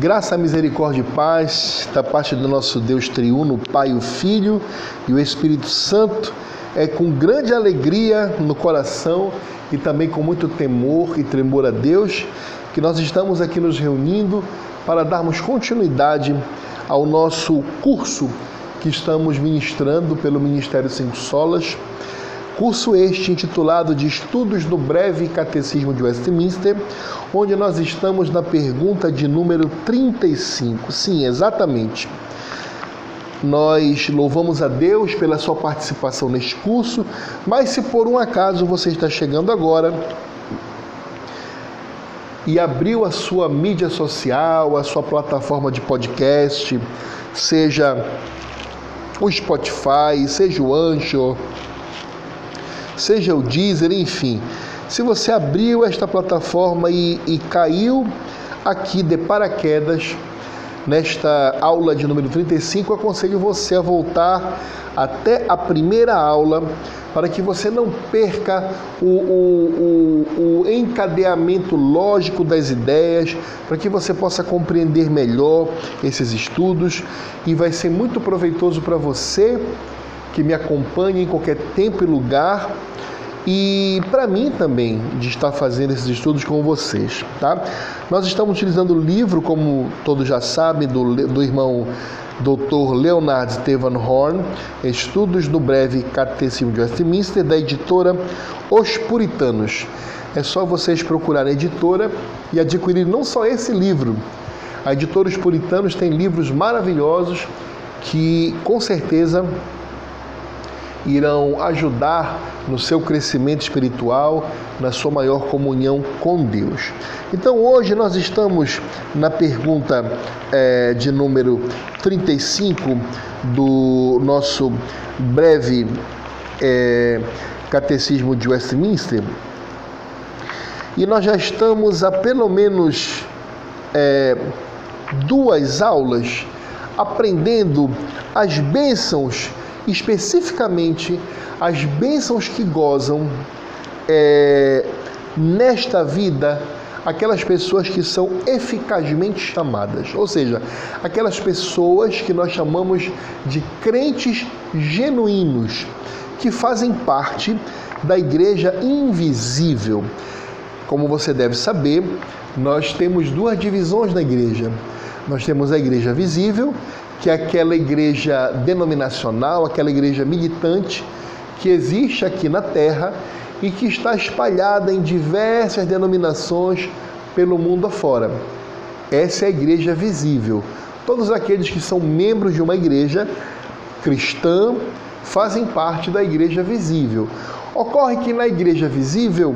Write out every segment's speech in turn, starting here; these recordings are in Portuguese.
Graça, misericórdia e paz da parte do nosso Deus triuno, Pai, o Filho e o Espírito Santo. É com grande alegria no coração e também com muito temor e tremor a Deus que nós estamos aqui nos reunindo para darmos continuidade ao nosso curso que estamos ministrando pelo Ministério Cinco Solas Curso este intitulado de Estudos do Breve Catecismo de Westminster, onde nós estamos na pergunta de número 35. Sim, exatamente. Nós louvamos a Deus pela sua participação neste curso, mas se por um acaso você está chegando agora e abriu a sua mídia social, a sua plataforma de podcast, seja o Spotify, seja o Anchor, seja o Deezer, enfim. Se você abriu esta plataforma e, e caiu aqui de paraquedas, nesta aula de número 35, aconselho você a voltar até a primeira aula para que você não perca o, o, o, o, encadeamento lógico das ideias, para que você possa compreender melhor esses estudos e vai ser muito proveitoso para você que me acompanha em qualquer tempo e lugar e para mim também de estar fazendo esses estudos com vocês, tá? Nós estamos utilizando o livro, como todos já sabem, do, do irmão Dr. Leonard Stevan Horn, Estudos do Breve Catecismo de Westminster, da editora Os Puritanos. É só vocês procurarem a editora e adquirir não só esse livro. A editora Os Puritanos tem livros maravilhosos que com certeza irão ajudar no seu crescimento espiritual, na sua maior comunhão com Deus. Então hoje nós estamos na pergunta é, de número 35 do nosso breve é, Catecismo de Westminster. E nós já estamos há pelo menos é, duas aulas aprendendo as bênçãos especificamente as bênçãos que gozam é, nesta vida aquelas pessoas que são eficazmente chamadas, ou seja, aquelas pessoas que nós chamamos de crentes genuínos, que fazem parte da igreja invisível. Como você deve saber, nós temos duas divisões na igreja. Nós temos a igreja visível que é aquela igreja denominacional, aquela igreja militante que existe aqui na Terra e que está espalhada em diversas denominações pelo mundo afora. Essa é a igreja visível. Todos aqueles que são membros de uma igreja cristã fazem parte da igreja visível. Ocorre que na igreja visível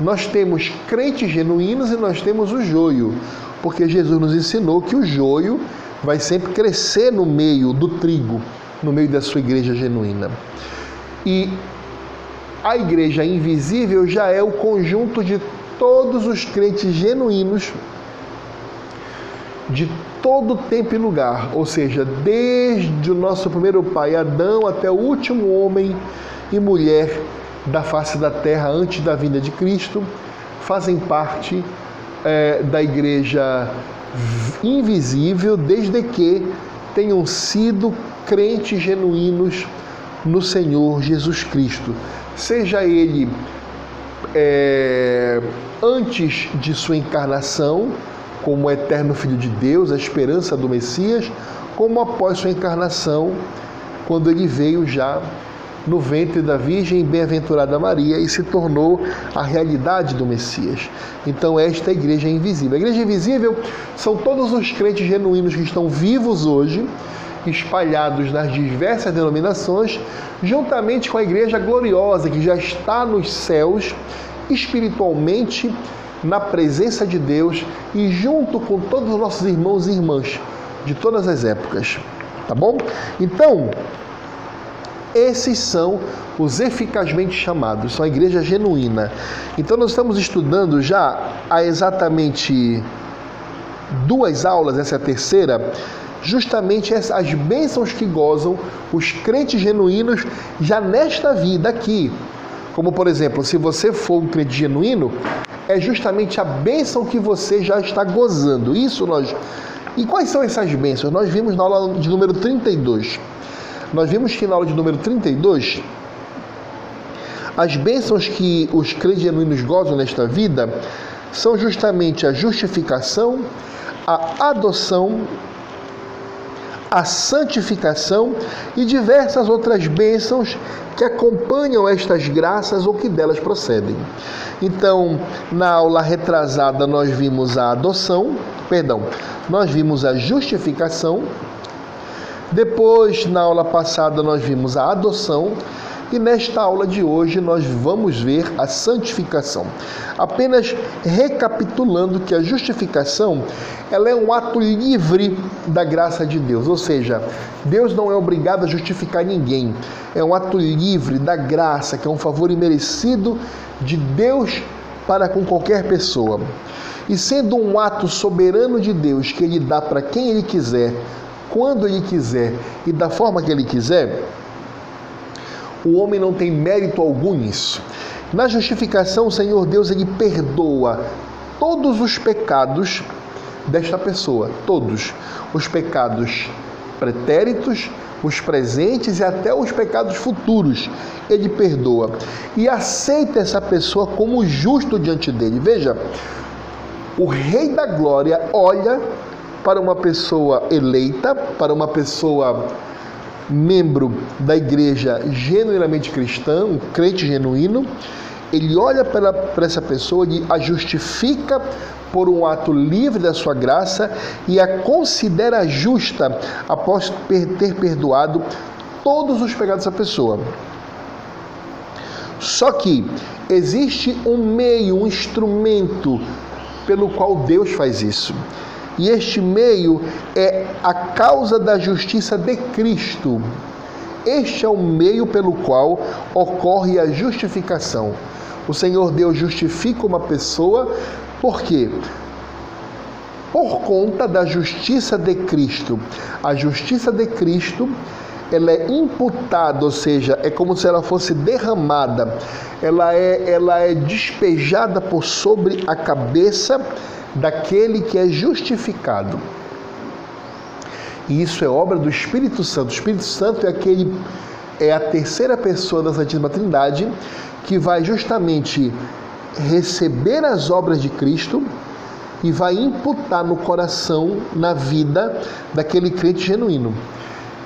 nós temos crentes genuínos e nós temos o joio, porque Jesus nos ensinou que o joio vai sempre crescer no meio do trigo, no meio da sua igreja genuína. E a igreja invisível já é o conjunto de todos os crentes genuínos de todo tempo e lugar, ou seja, desde o nosso primeiro pai Adão até o último homem e mulher da face da terra antes da vinda de Cristo, fazem parte é, da igreja invisível, desde que tenham sido crentes genuínos no Senhor Jesus Cristo, seja ele é, antes de sua encarnação, como o eterno Filho de Deus, a esperança do Messias, como após sua encarnação, quando ele veio já no ventre da Virgem bem-aventurada Maria e se tornou a realidade do Messias. Então, esta é a igreja invisível. A igreja invisível são todos os crentes genuínos que estão vivos hoje, espalhados nas diversas denominações, juntamente com a igreja gloriosa que já está nos céus, espiritualmente na presença de Deus e junto com todos os nossos irmãos e irmãs de todas as épocas. Tá bom? Então, esses são os eficazmente chamados, são a igreja genuína. Então nós estamos estudando já há exatamente duas aulas, essa é a terceira, justamente as bênçãos que gozam os crentes genuínos já nesta vida aqui. Como por exemplo, se você for um crente genuíno, é justamente a bênção que você já está gozando. Isso nós E quais são essas bênçãos? Nós vimos na aula de número 32. Nós vimos que na aula de número 32, as bênçãos que os crentes genuínos gozam nesta vida são justamente a justificação, a adoção, a santificação e diversas outras bênçãos que acompanham estas graças ou que delas procedem. Então, na aula retrasada nós vimos a adoção, perdão, nós vimos a justificação. Depois, na aula passada nós vimos a adoção e nesta aula de hoje nós vamos ver a santificação. Apenas recapitulando que a justificação, ela é um ato livre da graça de Deus, ou seja, Deus não é obrigado a justificar ninguém. É um ato livre da graça, que é um favor imerecido de Deus para com qualquer pessoa. E sendo um ato soberano de Deus que ele dá para quem ele quiser, quando ele quiser e da forma que ele quiser, o homem não tem mérito algum nisso. Na justificação, o Senhor Deus ele perdoa todos os pecados desta pessoa, todos os pecados pretéritos, os presentes e até os pecados futuros. Ele perdoa e aceita essa pessoa como justo diante dele. Veja, o Rei da Glória olha para uma pessoa eleita, para uma pessoa membro da igreja genuinamente cristã, um crente genuíno, ele olha para, essa pessoa e a justifica por um ato livre da sua graça e a considera justa após ter perdoado todos os pecados dessa pessoa. Só que existe um meio, um instrumento pelo qual Deus faz isso. E este meio é a causa da justiça de Cristo. Este é o meio pelo qual ocorre a justificação. O Senhor Deus justifica uma pessoa, por quê? Por conta da justiça de Cristo. A justiça de Cristo ela é imputada, ou seja, é como se ela fosse derramada, ela é, ela é despejada por sobre a cabeça daquele que é justificado. E isso é obra do Espírito Santo. O Espírito Santo é aquele é a terceira pessoa da Santíssima Trindade que vai justamente receber as obras de Cristo e vai imputar no coração, na vida daquele crente genuíno.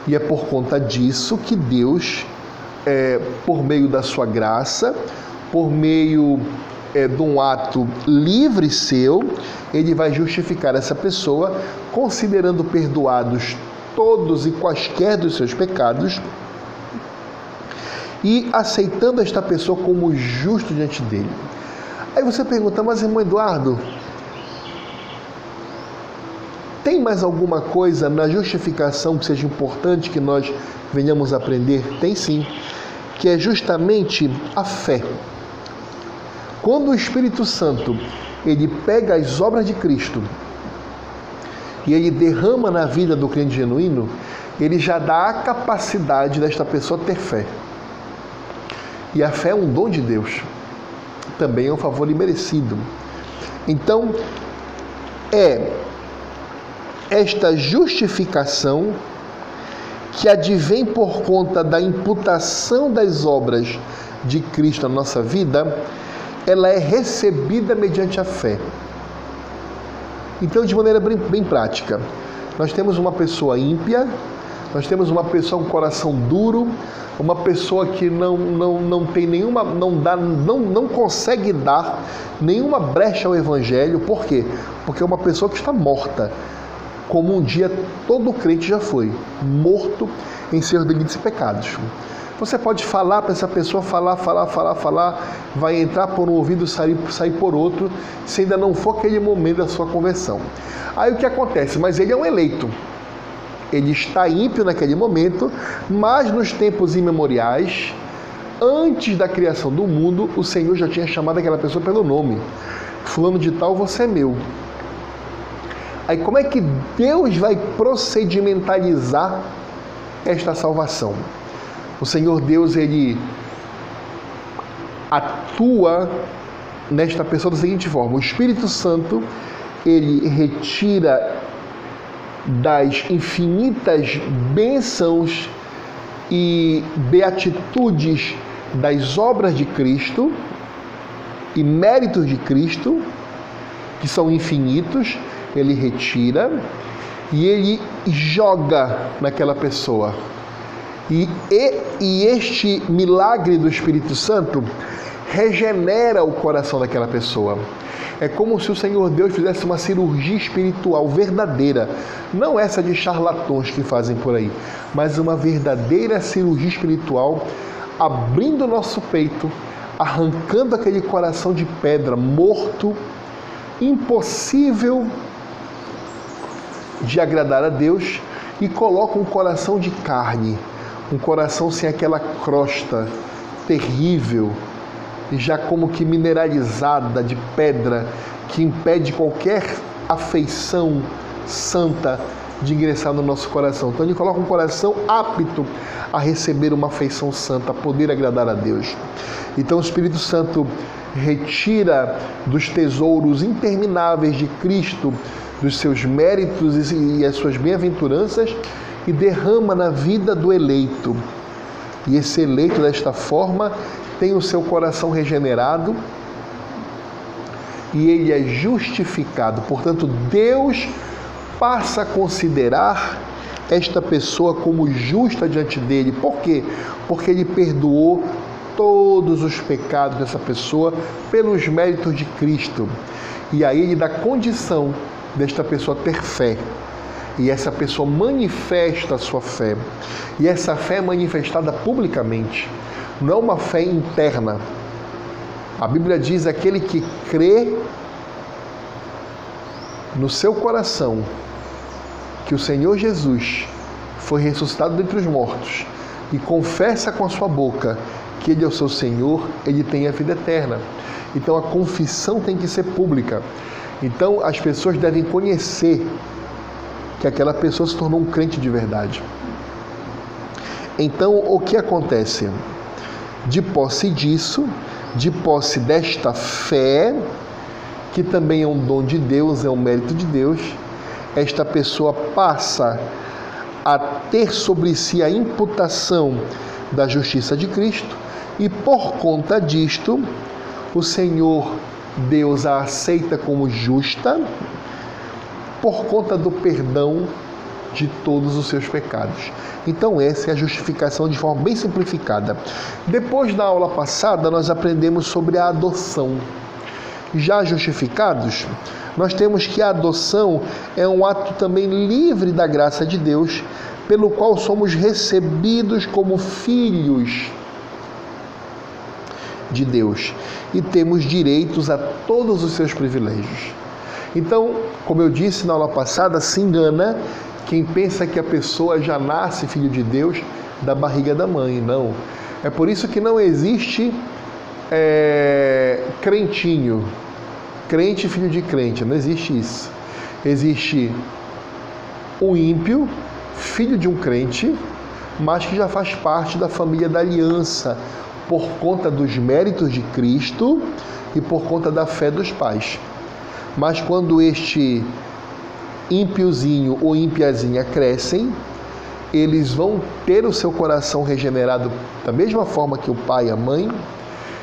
E é por conta disso que Deus, é, por meio da sua graça, por meio é, de um ato livre seu, ele vai justificar essa pessoa, considerando perdoados todos e quaisquer dos seus pecados e aceitando esta pessoa como justo diante dele. Aí você pergunta, mas irmão Eduardo, tem mais alguma coisa na justificação que seja importante que nós venhamos aprender? Tem sim, que é justamente a fé. Quando o Espírito Santo ele pega as obras de Cristo e ele derrama na vida do crente genuíno, ele já dá a capacidade desta pessoa ter fé. E a fé é um dom de Deus, também é um favor imerecido. Então, é esta justificação que advém por conta da imputação das obras de Cristo na nossa vida ela é recebida mediante a fé. Então, de maneira bem, bem prática, nós temos uma pessoa ímpia, nós temos uma pessoa com coração duro, uma pessoa que não, não, não tem nenhuma, não dá, não, não consegue dar nenhuma brecha ao evangelho. Por quê? Porque é uma pessoa que está morta, como um dia todo crente já foi, morto em seus delitos e pecados. Você pode falar para essa pessoa, falar, falar, falar, falar, vai entrar por um ouvido sair, sair por outro, se ainda não for aquele momento da sua conversão. Aí o que acontece? Mas ele é um eleito. Ele está ímpio naquele momento, mas nos tempos imemoriais, antes da criação do mundo, o Senhor já tinha chamado aquela pessoa pelo nome. Fulano de tal, você é meu. Aí como é que Deus vai procedimentalizar esta salvação? O Senhor Deus, ele atua nesta pessoa da seguinte forma: o Espírito Santo, ele retira das infinitas bênçãos e beatitudes das obras de Cristo e méritos de Cristo, que são infinitos, ele retira e ele joga naquela pessoa. E, e, e este milagre do Espírito Santo regenera o coração daquela pessoa. É como se o Senhor Deus fizesse uma cirurgia espiritual verdadeira, não essa de charlatões que fazem por aí, mas uma verdadeira cirurgia espiritual, abrindo o nosso peito, arrancando aquele coração de pedra morto, impossível de agradar a Deus, e coloca um coração de carne, um coração sem aquela crosta terrível já como que mineralizada de pedra que impede qualquer afeição santa de ingressar no nosso coração. Então ele coloca um coração apto a receber uma afeição santa, a poder agradar a Deus. Então o Espírito Santo retira dos tesouros intermináveis de Cristo, dos seus méritos e as suas bem-aventuranças e derrama na vida do eleito. E esse eleito desta forma tem o seu coração regenerado e ele é justificado. Portanto, Deus passa a considerar esta pessoa como justa diante dele. Por quê? Porque ele perdoou todos os pecados dessa pessoa pelos méritos de Cristo. E aí ele dá condição desta pessoa ter fé. E essa pessoa manifesta a sua fé. E essa fé é manifestada publicamente não é uma fé interna. A Bíblia diz: aquele que crê no seu coração que o Senhor Jesus foi ressuscitado dentre os mortos e confessa com a sua boca que Ele é o seu Senhor, ele tem a vida eterna. Então a confissão tem que ser pública. Então as pessoas devem conhecer que aquela pessoa se tornou um crente de verdade. Então o que acontece? De posse disso, de posse desta fé, que também é um dom de Deus, é um mérito de Deus, esta pessoa passa a ter sobre si a imputação da justiça de Cristo e por conta disto, o Senhor Deus a aceita como justa por conta do perdão de todos os seus pecados. Então, essa é a justificação de forma bem simplificada. Depois da aula passada, nós aprendemos sobre a adoção. Já justificados, nós temos que a adoção é um ato também livre da graça de Deus, pelo qual somos recebidos como filhos de Deus e temos direitos a todos os seus privilégios. Então, como eu disse na aula passada, se engana quem pensa que a pessoa já nasce filho de Deus da barriga da mãe. Não. É por isso que não existe é, crentinho, crente filho de crente. Não existe isso. Existe o ímpio, filho de um crente, mas que já faz parte da família da aliança, por conta dos méritos de Cristo e por conta da fé dos pais. Mas quando este ímpiozinho ou ímpiazinha crescem, eles vão ter o seu coração regenerado da mesma forma que o pai e a mãe,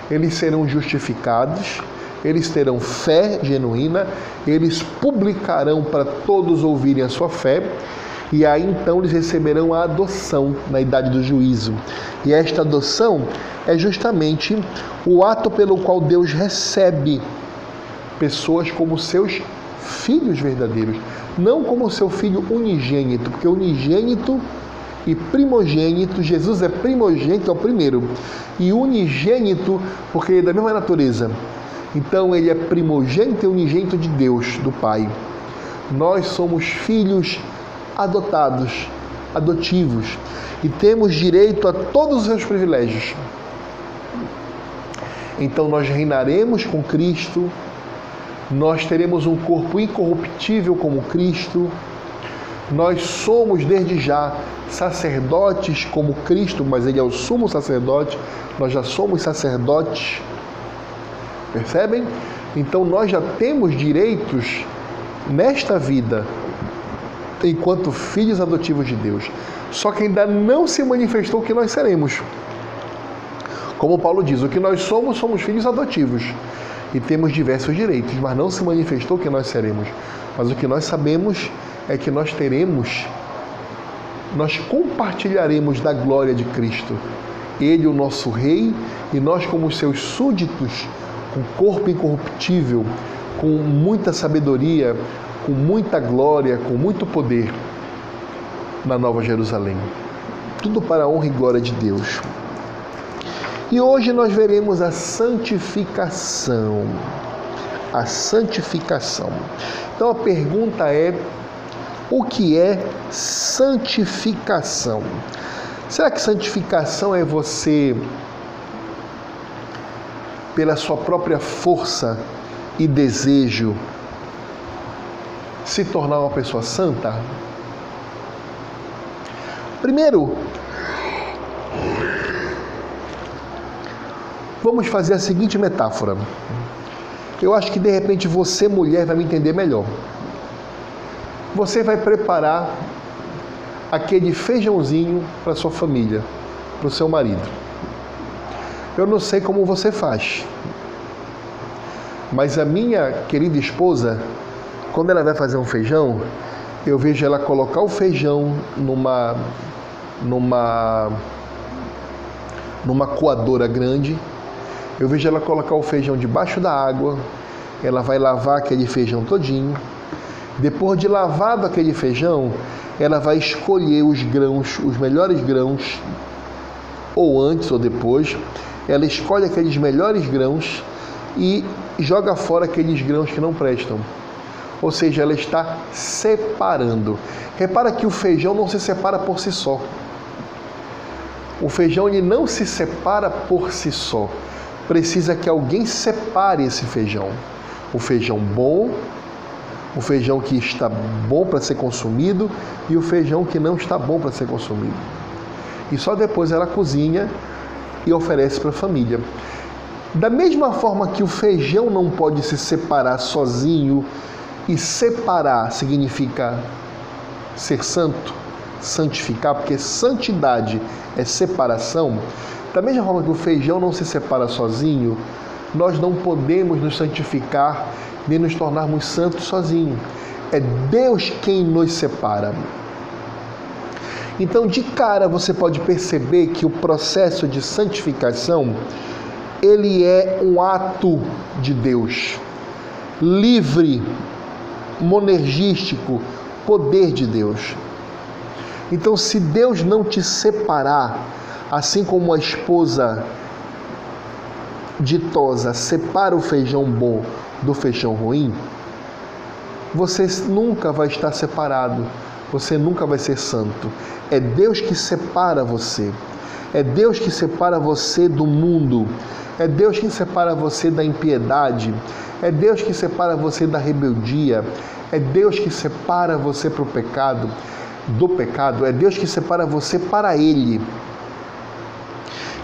eles serão justificados, eles terão fé genuína, eles publicarão para todos ouvirem a sua fé, e aí então eles receberão a adoção na idade do juízo. E esta adoção é justamente o ato pelo qual Deus recebe pessoas como seus filhos verdadeiros, não como seu filho unigênito, porque unigênito e primogênito, Jesus é primogênito, é o primeiro, e unigênito, porque ele é da mesma natureza. Então ele é primogênito e unigênito de Deus, do Pai. Nós somos filhos adotados, adotivos, e temos direito a todos os seus privilégios. Então nós reinaremos com Cristo nós teremos um corpo incorruptível como Cristo, nós somos desde já sacerdotes como Cristo, mas Ele é o sumo sacerdote, nós já somos sacerdotes, percebem? Então nós já temos direitos nesta vida enquanto filhos adotivos de Deus. Só que ainda não se manifestou o que nós seremos. Como Paulo diz, o que nós somos, somos filhos adotivos e temos diversos direitos, mas não se manifestou o que nós seremos. Mas o que nós sabemos é que nós teremos, nós compartilharemos da glória de Cristo. Ele, o nosso Rei, e nós, como seus súditos, com corpo incorruptível, com muita sabedoria, com muita glória, com muito poder na Nova Jerusalém. Tudo para a honra e glória de Deus. E hoje nós veremos a santificação. A santificação. Então a pergunta é: o que é santificação? Será que santificação é você, pela sua própria força e desejo, se tornar uma pessoa santa? Primeiro, Vamos fazer a seguinte metáfora. Eu acho que de repente você, mulher, vai me entender melhor. Você vai preparar aquele feijãozinho para sua família, para o seu marido. Eu não sei como você faz, mas a minha querida esposa, quando ela vai fazer um feijão, eu vejo ela colocar o feijão numa numa numa coadora grande eu vejo ela colocar o feijão debaixo da água, ela vai lavar aquele feijão todinho. Depois de lavado aquele feijão, ela vai escolher os grãos, os melhores grãos, ou antes ou depois, ela escolhe aqueles melhores grãos e joga fora aqueles grãos que não prestam. Ou seja, ela está separando. Repara que o feijão não se separa por si só. O feijão ele não se separa por si só precisa que alguém separe esse feijão. O feijão bom, o feijão que está bom para ser consumido e o feijão que não está bom para ser consumido. E só depois ela cozinha e oferece para a família. Da mesma forma que o feijão não pode se separar sozinho, e separar significa ser santo, santificar, porque santidade é separação, da mesma forma que o feijão não se separa sozinho, nós não podemos nos santificar nem nos tornarmos santos sozinhos. É Deus quem nos separa. Então, de cara, você pode perceber que o processo de santificação ele é um ato de Deus, livre, monergístico, poder de Deus. Então, se Deus não te separar, Assim como a esposa ditosa separa o feijão bom do feijão ruim, você nunca vai estar separado, você nunca vai ser santo. É Deus que separa você. É Deus que separa você do mundo. É Deus que separa você da impiedade. É Deus que separa você da rebeldia. É Deus que separa você para o pecado, do pecado. É Deus que separa você para Ele.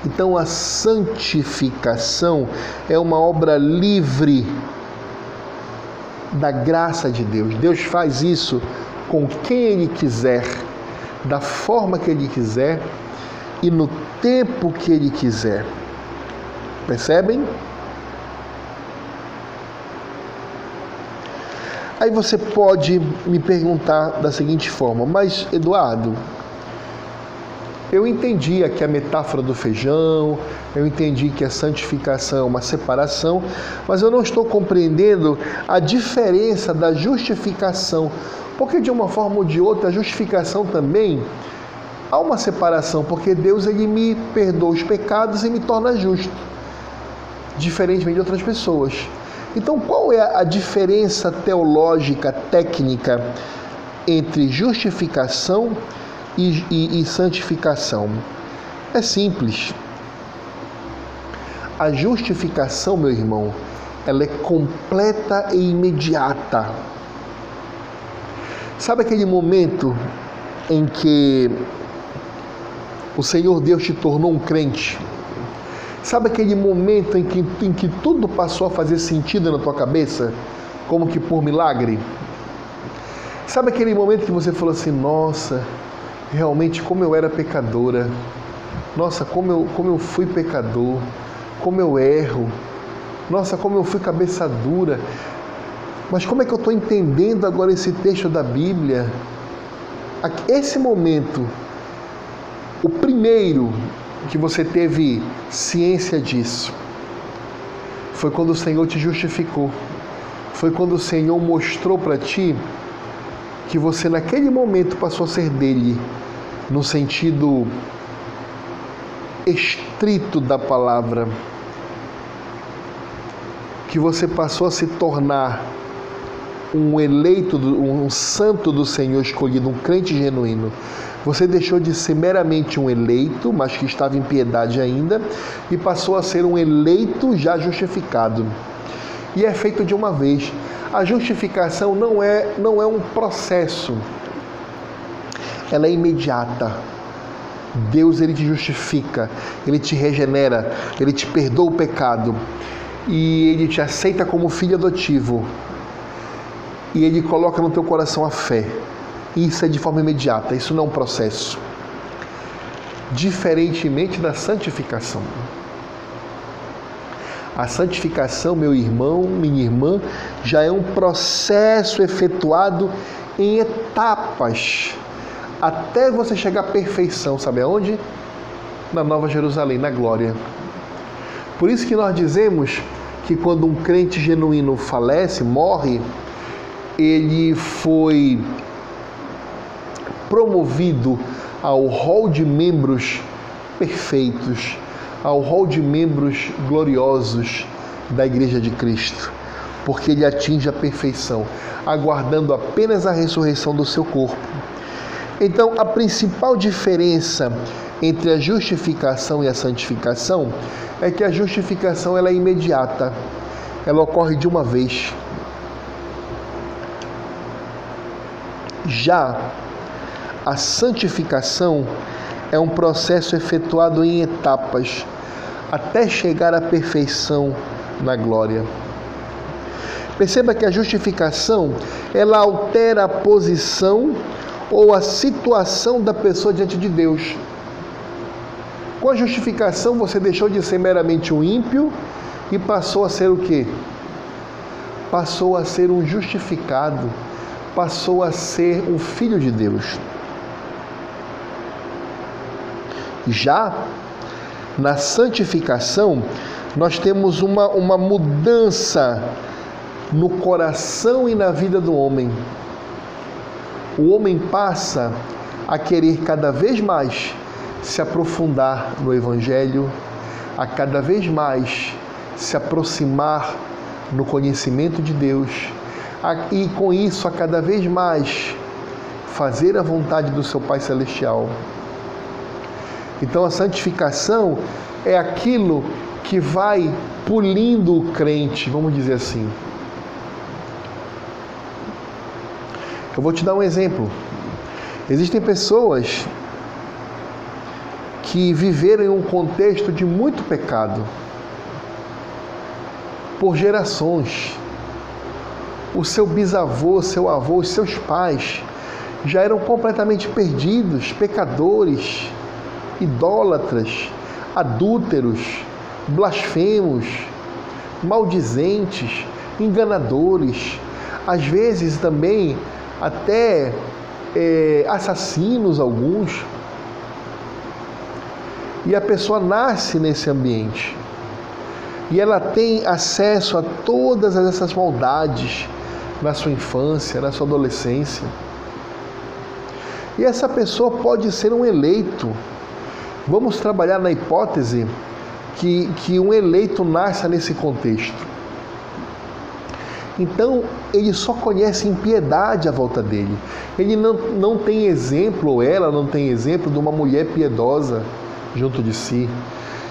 Então a santificação é uma obra livre da graça de Deus. Deus faz isso com quem Ele quiser, da forma que Ele quiser e no tempo que Ele quiser. Percebem? Aí você pode me perguntar da seguinte forma: Mas Eduardo, eu entendi aqui a metáfora do feijão, eu entendi que a santificação é uma separação, mas eu não estou compreendendo a diferença da justificação, porque de uma forma ou de outra a justificação também há uma separação, porque Deus ele me perdoa os pecados e me torna justo, diferentemente de outras pessoas. Então, qual é a diferença teológica, técnica entre justificação e e, e, e santificação? É simples. A justificação, meu irmão, ela é completa e imediata. Sabe aquele momento em que o Senhor Deus te tornou um crente? Sabe aquele momento em que, em que tudo passou a fazer sentido na tua cabeça, como que por milagre? Sabe aquele momento que você falou assim: nossa, realmente como eu era pecadora, nossa, como eu, como eu fui pecador, como eu erro, nossa, como eu fui cabeça dura. Mas como é que eu estou entendendo agora esse texto da Bíblia? Esse momento, o primeiro que você teve ciência disso, foi quando o Senhor te justificou. Foi quando o Senhor mostrou para ti que você naquele momento passou a ser dele, no sentido estrito da palavra, que você passou a se tornar um eleito, um santo do Senhor escolhido, um crente genuíno. Você deixou de ser meramente um eleito, mas que estava em piedade ainda, e passou a ser um eleito já justificado. E é feito de uma vez. A justificação não é, não é um processo, ela é imediata. Deus ele te justifica, ele te regenera, ele te perdoa o pecado e ele te aceita como filho adotivo. E ele coloca no teu coração a fé. Isso é de forma imediata, isso não é um processo. Diferentemente da santificação. A santificação, meu irmão, minha irmã, já é um processo efetuado em etapas até você chegar à perfeição, sabe aonde? Na Nova Jerusalém, na glória. Por isso que nós dizemos que quando um crente genuíno falece, morre, ele foi promovido ao rol de membros perfeitos, ao rol de membros gloriosos da Igreja de Cristo, porque ele atinge a perfeição, aguardando apenas a ressurreição do seu corpo. Então, a principal diferença entre a justificação e a santificação é que a justificação ela é imediata, ela ocorre de uma vez. Já a santificação é um processo efetuado em etapas até chegar à perfeição na glória. Perceba que a justificação ela altera a posição ou a situação da pessoa diante de Deus. Com a justificação, você deixou de ser meramente um ímpio e passou a ser o quê? Passou a ser um justificado, passou a ser um filho de Deus. Já na santificação, nós temos uma, uma mudança no coração e na vida do homem o homem passa a querer cada vez mais se aprofundar no Evangelho, a cada vez mais se aproximar no conhecimento de Deus e com isso a cada vez mais fazer a vontade do seu Pai Celestial. Então a santificação é aquilo que vai pulindo o crente, vamos dizer assim. Eu vou te dar um exemplo. Existem pessoas que viveram em um contexto de muito pecado por gerações. O seu bisavô, seu avô, os seus pais já eram completamente perdidos, pecadores, idólatras, adúlteros, blasfemos, maldizentes, enganadores, às vezes também até é, assassinos alguns. E a pessoa nasce nesse ambiente. E ela tem acesso a todas essas maldades na sua infância, na sua adolescência. E essa pessoa pode ser um eleito. Vamos trabalhar na hipótese que, que um eleito nasça nesse contexto. Então, ele só conhece impiedade à volta dele. Ele não, não tem exemplo, ou ela não tem exemplo de uma mulher piedosa junto de si.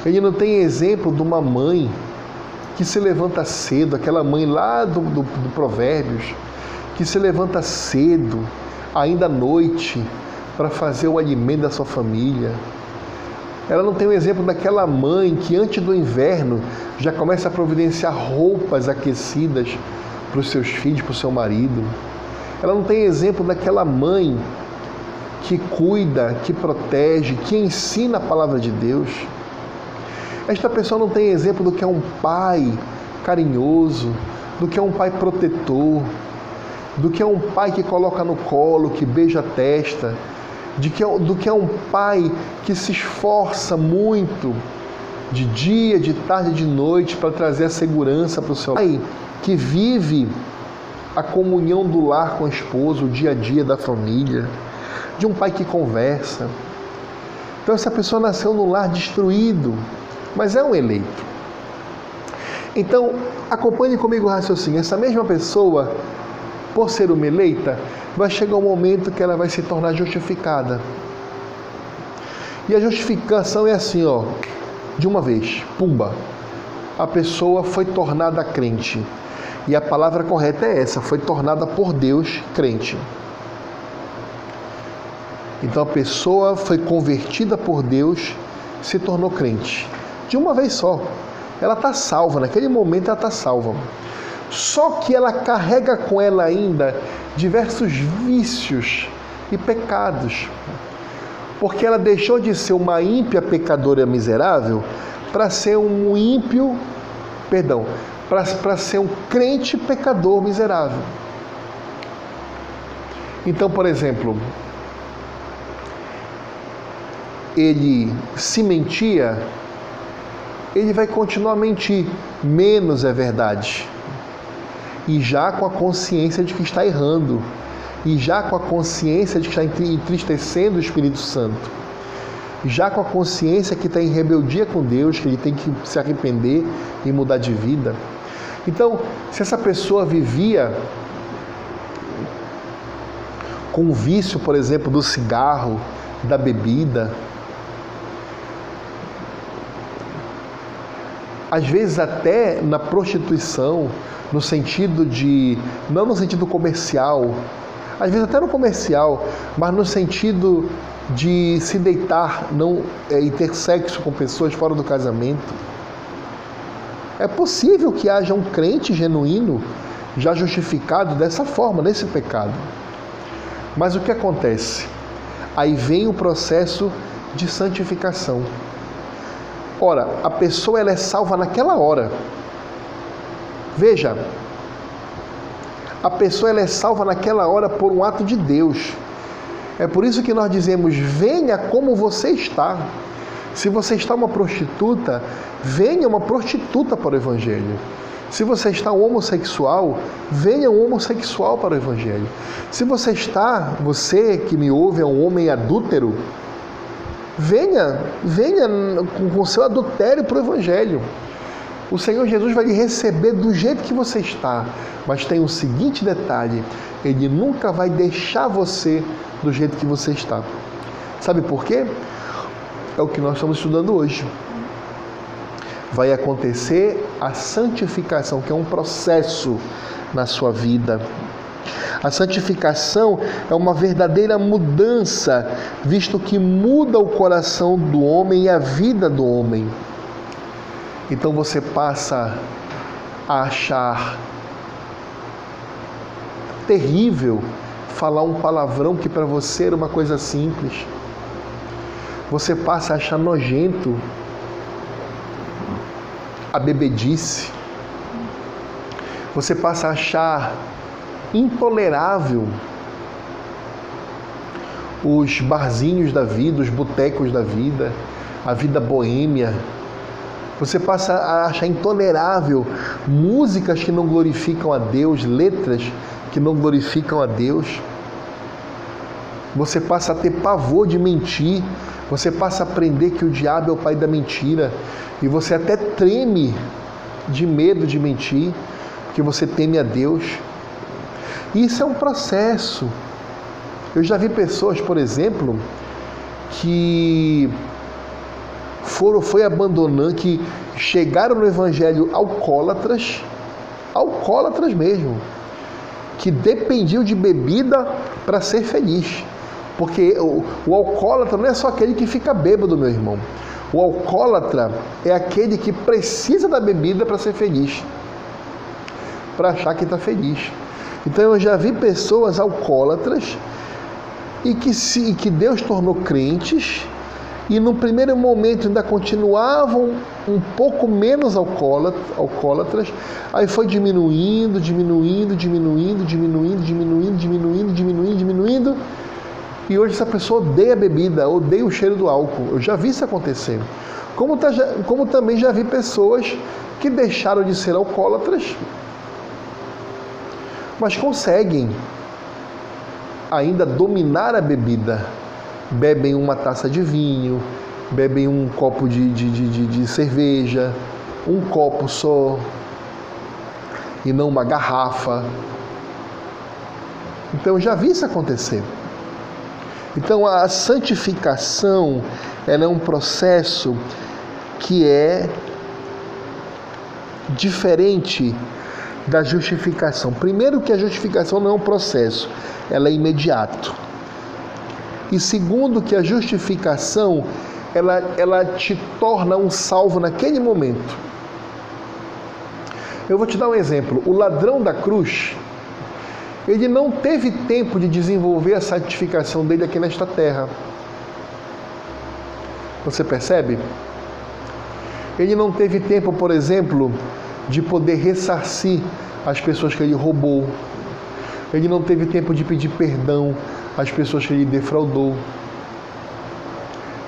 Ele não tem exemplo de uma mãe que se levanta cedo, aquela mãe lá do, do, do Provérbios, que se levanta cedo, ainda à noite, para fazer o alimento da sua família. Ela não tem o exemplo daquela mãe que antes do inverno já começa a providenciar roupas aquecidas para os seus filhos, para o seu marido. ela não tem exemplo daquela mãe que cuida, que protege, que ensina a palavra de Deus. Esta pessoa não tem exemplo do que é um pai carinhoso, do que é um pai protetor, do que é um pai que coloca no colo, que beija a testa, de que, é do que é um pai que se esforça muito de dia, de tarde, de noite para trazer a segurança para o seu pai, que vive a comunhão do lar com a esposa, o dia a dia da família, de um pai que conversa. Então essa pessoa nasceu num lar destruído, mas é um eleito. Então, acompanhe comigo o raciocínio. Essa mesma pessoa, por ser uma eleita, vai chegar um momento que ela vai se tornar justificada. E a justificação é assim, ó, de uma vez, pumba. A pessoa foi tornada crente. E a palavra correta é essa, foi tornada por Deus crente. Então a pessoa foi convertida por Deus, se tornou crente. De uma vez só. Ela está salva, naquele momento ela está salva. Só que ela carrega com ela ainda diversos vícios e pecados. Porque ela deixou de ser uma ímpia pecadora miserável para ser um ímpio, perdão, para ser um crente pecador miserável. Então, por exemplo, ele se mentia, ele vai continuar a mentir, menos é verdade. E já com a consciência de que está errando, e já com a consciência de que está entristecendo o Espírito Santo, já com a consciência que está em rebeldia com Deus, que ele tem que se arrepender e mudar de vida. Então, se essa pessoa vivia com o vício, por exemplo, do cigarro, da bebida, às vezes até na prostituição, no sentido de, não no sentido comercial, às vezes até no comercial, mas no sentido de se deitar não, é, e ter sexo com pessoas fora do casamento. É possível que haja um crente genuíno já justificado dessa forma, nesse pecado. Mas o que acontece? Aí vem o processo de santificação. Ora, a pessoa ela é salva naquela hora. Veja, a pessoa ela é salva naquela hora por um ato de Deus. É por isso que nós dizemos: venha como você está. Se você está uma prostituta, venha uma prostituta para o Evangelho. Se você está um homossexual, venha um homossexual para o Evangelho. Se você está, você que me ouve, é um homem adúltero, venha, venha com o seu adultério para o Evangelho. O Senhor Jesus vai lhe receber do jeito que você está, mas tem um seguinte detalhe: Ele nunca vai deixar você do jeito que você está. Sabe por quê? É o que nós estamos estudando hoje. Vai acontecer a santificação, que é um processo na sua vida. A santificação é uma verdadeira mudança, visto que muda o coração do homem e a vida do homem. Então você passa a achar terrível falar um palavrão que para você era uma coisa simples. Você passa a achar nojento a bebedice. Você passa a achar intolerável os barzinhos da vida, os botecos da vida, a vida boêmia. Você passa a achar intolerável músicas que não glorificam a Deus, letras que não glorificam a Deus. Você passa a ter pavor de mentir, você passa a aprender que o diabo é o pai da mentira e você até treme de medo de mentir, porque você teme a Deus. Isso é um processo. Eu já vi pessoas, por exemplo, que foram foi abandonando, que chegaram no evangelho alcoólatras, alcoólatras mesmo, que dependiam de bebida para ser feliz. Porque o, o alcoólatra não é só aquele que fica bêbado, meu irmão. O alcoólatra é aquele que precisa da bebida para ser feliz, para achar que está feliz. Então eu já vi pessoas alcoólatras e que, se, que Deus tornou crentes e no primeiro momento ainda continuavam um pouco menos alcoólatras, aí foi diminuindo, diminuindo, diminuindo, diminuindo, diminuindo, diminuindo, diminuindo, diminuindo, e hoje essa pessoa odeia a bebida, odeia o cheiro do álcool. Eu já vi isso acontecer. Como, tá, como também já vi pessoas que deixaram de ser alcoólatras, mas conseguem ainda dominar a bebida bebem uma taça de vinho, bebem um copo de, de, de, de cerveja, um copo só, e não uma garrafa. Então eu já vi isso acontecer. Então a santificação ela é um processo que é diferente da justificação. Primeiro que a justificação não é um processo, ela é imediato. E segundo, que a justificação ela, ela te torna um salvo naquele momento. Eu vou te dar um exemplo. O ladrão da cruz, ele não teve tempo de desenvolver a santificação dele aqui nesta terra. Você percebe? Ele não teve tempo, por exemplo, de poder ressarcir as pessoas que ele roubou. Ele não teve tempo de pedir perdão as pessoas que ele defraudou.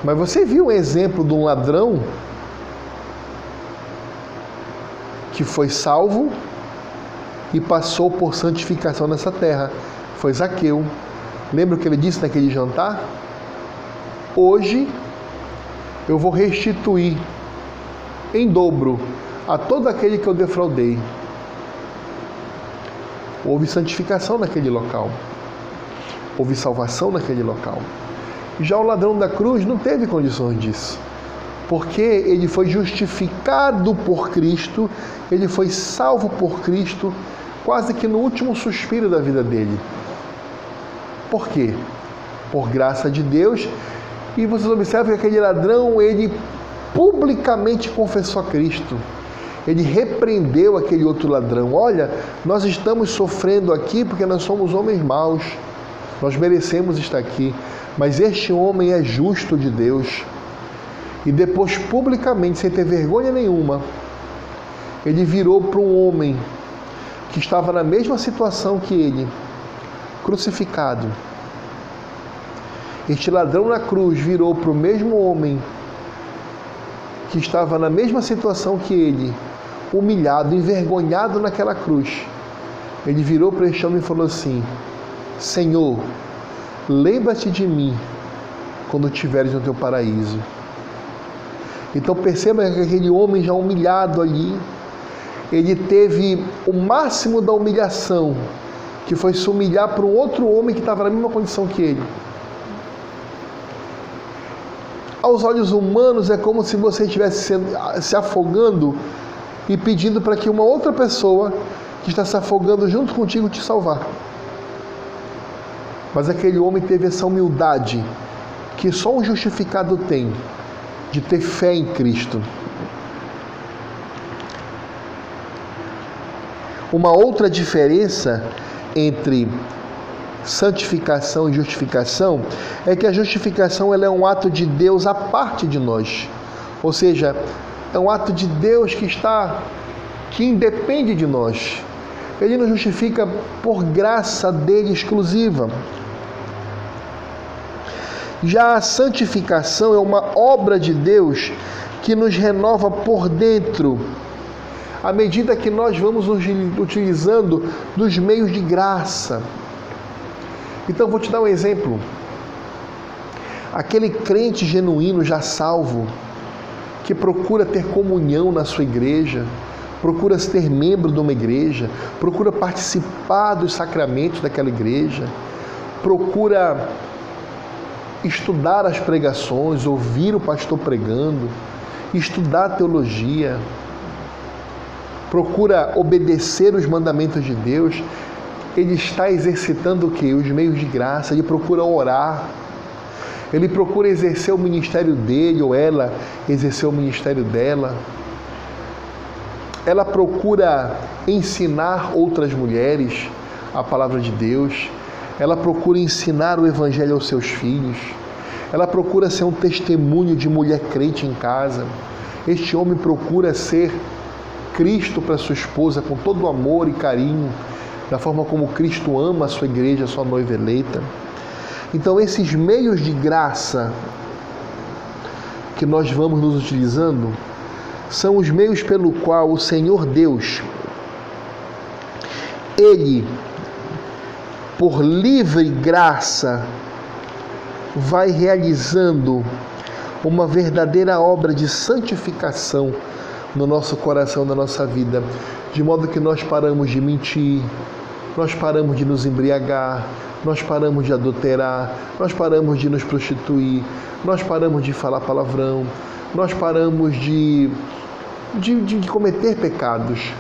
Mas você viu um exemplo de um ladrão que foi salvo e passou por santificação nessa terra? Foi Zaqueu. Lembra o que ele disse naquele jantar? Hoje eu vou restituir em dobro a todo aquele que eu defraudei. Houve santificação naquele local houve salvação naquele local. Já o ladrão da cruz não teve condições disso, porque ele foi justificado por Cristo, ele foi salvo por Cristo, quase que no último suspiro da vida dele. Por quê? Por graça de Deus. E vocês observam que aquele ladrão, ele publicamente confessou a Cristo. Ele repreendeu aquele outro ladrão. Olha, nós estamos sofrendo aqui porque nós somos homens maus. Nós merecemos estar aqui, mas este homem é justo de Deus. E depois, publicamente, sem ter vergonha nenhuma, ele virou para um homem que estava na mesma situação que ele, crucificado. Este ladrão na cruz virou para o mesmo homem que estava na mesma situação que ele, humilhado, envergonhado naquela cruz. Ele virou para este homem e falou assim: Senhor, lembra-te de mim quando estiveres no teu paraíso. Então perceba que aquele homem já humilhado ali, ele teve o máximo da humilhação, que foi se humilhar para um outro homem que estava na mesma condição que ele. Aos olhos humanos é como se você estivesse se afogando e pedindo para que uma outra pessoa que está se afogando junto contigo te salvar. Mas aquele homem teve essa humildade que só um justificado tem, de ter fé em Cristo. Uma outra diferença entre santificação e justificação é que a justificação ela é um ato de Deus à parte de nós. Ou seja, é um ato de Deus que está que independe de nós. Ele nos justifica por graça dele exclusiva. Já a santificação é uma obra de Deus que nos renova por dentro, à medida que nós vamos utilizando dos meios de graça. Então, vou te dar um exemplo. Aquele crente genuíno, já salvo, que procura ter comunhão na sua igreja, procura ser membro de uma igreja, procura participar dos sacramentos daquela igreja, procura estudar as pregações, ouvir o pastor pregando, estudar teologia, procura obedecer os mandamentos de Deus, ele está exercitando o que? Os meios de graça, ele procura orar, ele procura exercer o ministério dele ou ela exercer o ministério dela. Ela procura ensinar outras mulheres a palavra de Deus, ela procura ensinar o Evangelho aos seus filhos, ela procura ser um testemunho de mulher crente em casa. Este homem procura ser Cristo para sua esposa com todo o amor e carinho, da forma como Cristo ama a sua igreja, a sua noiva eleita. Então, esses meios de graça que nós vamos nos utilizando são os meios pelo qual o Senhor Deus, Ele, por livre graça, vai realizando uma verdadeira obra de santificação no nosso coração, na nossa vida, de modo que nós paramos de mentir, nós paramos de nos embriagar, nós paramos de adulterar, nós paramos de nos prostituir, nós paramos de falar palavrão, nós paramos de, de, de cometer pecados.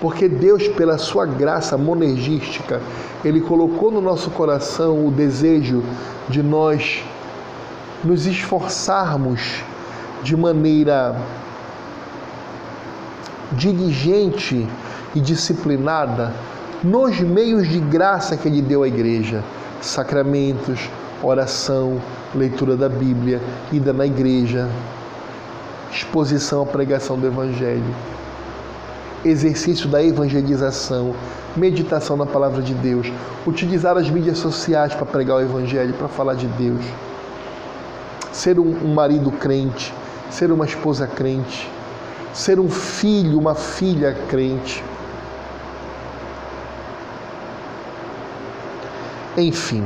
Porque Deus, pela sua graça monergística, Ele colocou no nosso coração o desejo de nós nos esforçarmos de maneira diligente e disciplinada nos meios de graça que Ele deu à igreja. Sacramentos, oração, leitura da Bíblia, ida na igreja, exposição à pregação do Evangelho, exercício da evangelização, meditação na palavra de Deus, utilizar as mídias sociais para pregar o Evangelho, para falar de Deus, ser um, marido crente, ser uma esposa crente, ser um filho, uma filha crente. Enfim,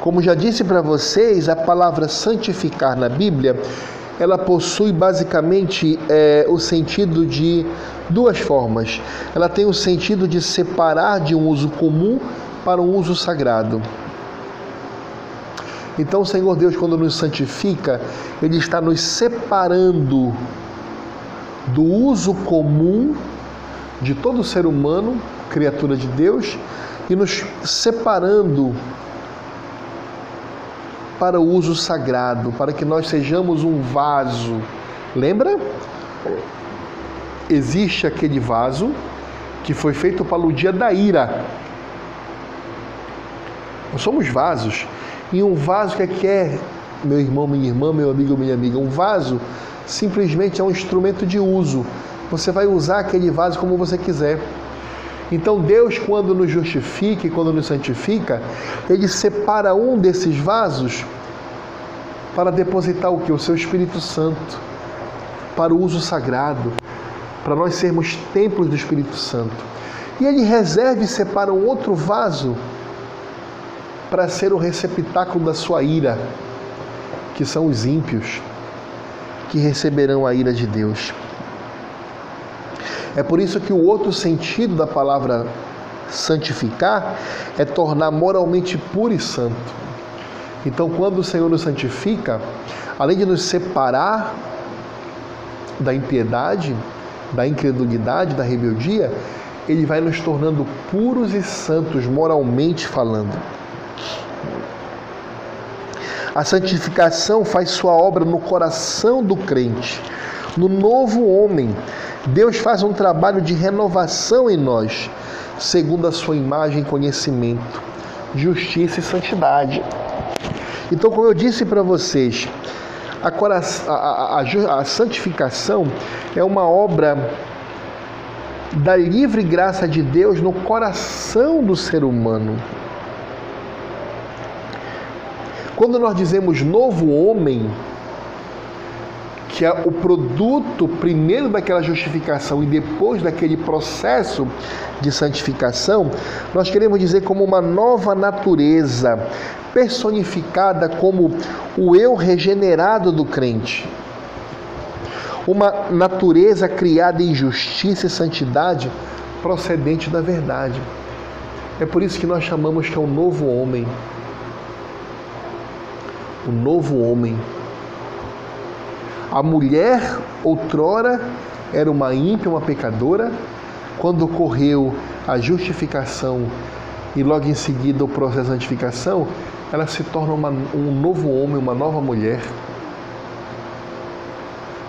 como já disse para vocês, a palavra santificar na Bíblia ela possui basicamente é, o sentido de duas formas. Ela tem o sentido de separar de um uso comum para um uso sagrado. Então, o Senhor Deus, quando nos santifica, Ele está nos separando do uso comum de todo ser humano, criatura de Deus, e nos separando para o uso sagrado, para que nós sejamos um vaso. Lembra? Existe aquele vaso que foi feito para o dia da ira. Nós somos vasos. E um vaso que é, meu irmão, minha irmã, meu amigo, minha amiga, um vaso simplesmente é um instrumento de uso. Você vai usar aquele vaso como você quiser. Então Deus, quando nos justifica e quando nos santifica, Ele separa um desses vasos para depositar o que? O seu Espírito Santo, para o uso sagrado, para nós sermos templos do Espírito Santo. E Ele reserva e separa um outro vaso para ser o receptáculo da sua ira, que são os ímpios, que receberão a ira de Deus. É por isso que o outro sentido da palavra santificar é tornar moralmente puro e santo. Então, quando o Senhor nos santifica, além de nos separar da impiedade, da incredulidade, da rebeldia, ele vai nos tornando puros e santos moralmente falando. A santificação faz sua obra no coração do crente, no novo homem, Deus faz um trabalho de renovação em nós, segundo a sua imagem e conhecimento, justiça e santidade. Então, como eu disse para vocês, a, a, a, a santificação é uma obra da livre graça de Deus no coração do ser humano. Quando nós dizemos novo homem, que é o produto primeiro daquela justificação e depois daquele processo de santificação, nós queremos dizer como uma nova natureza personificada como o eu regenerado do crente. Uma natureza criada em justiça e santidade procedente da verdade. É por isso que nós chamamos que é o novo homem. O novo homem a mulher, outrora, era uma ímpia, uma pecadora. Quando ocorreu a justificação e logo em seguida o processo de santificação, ela se torna uma, um novo homem, uma nova mulher,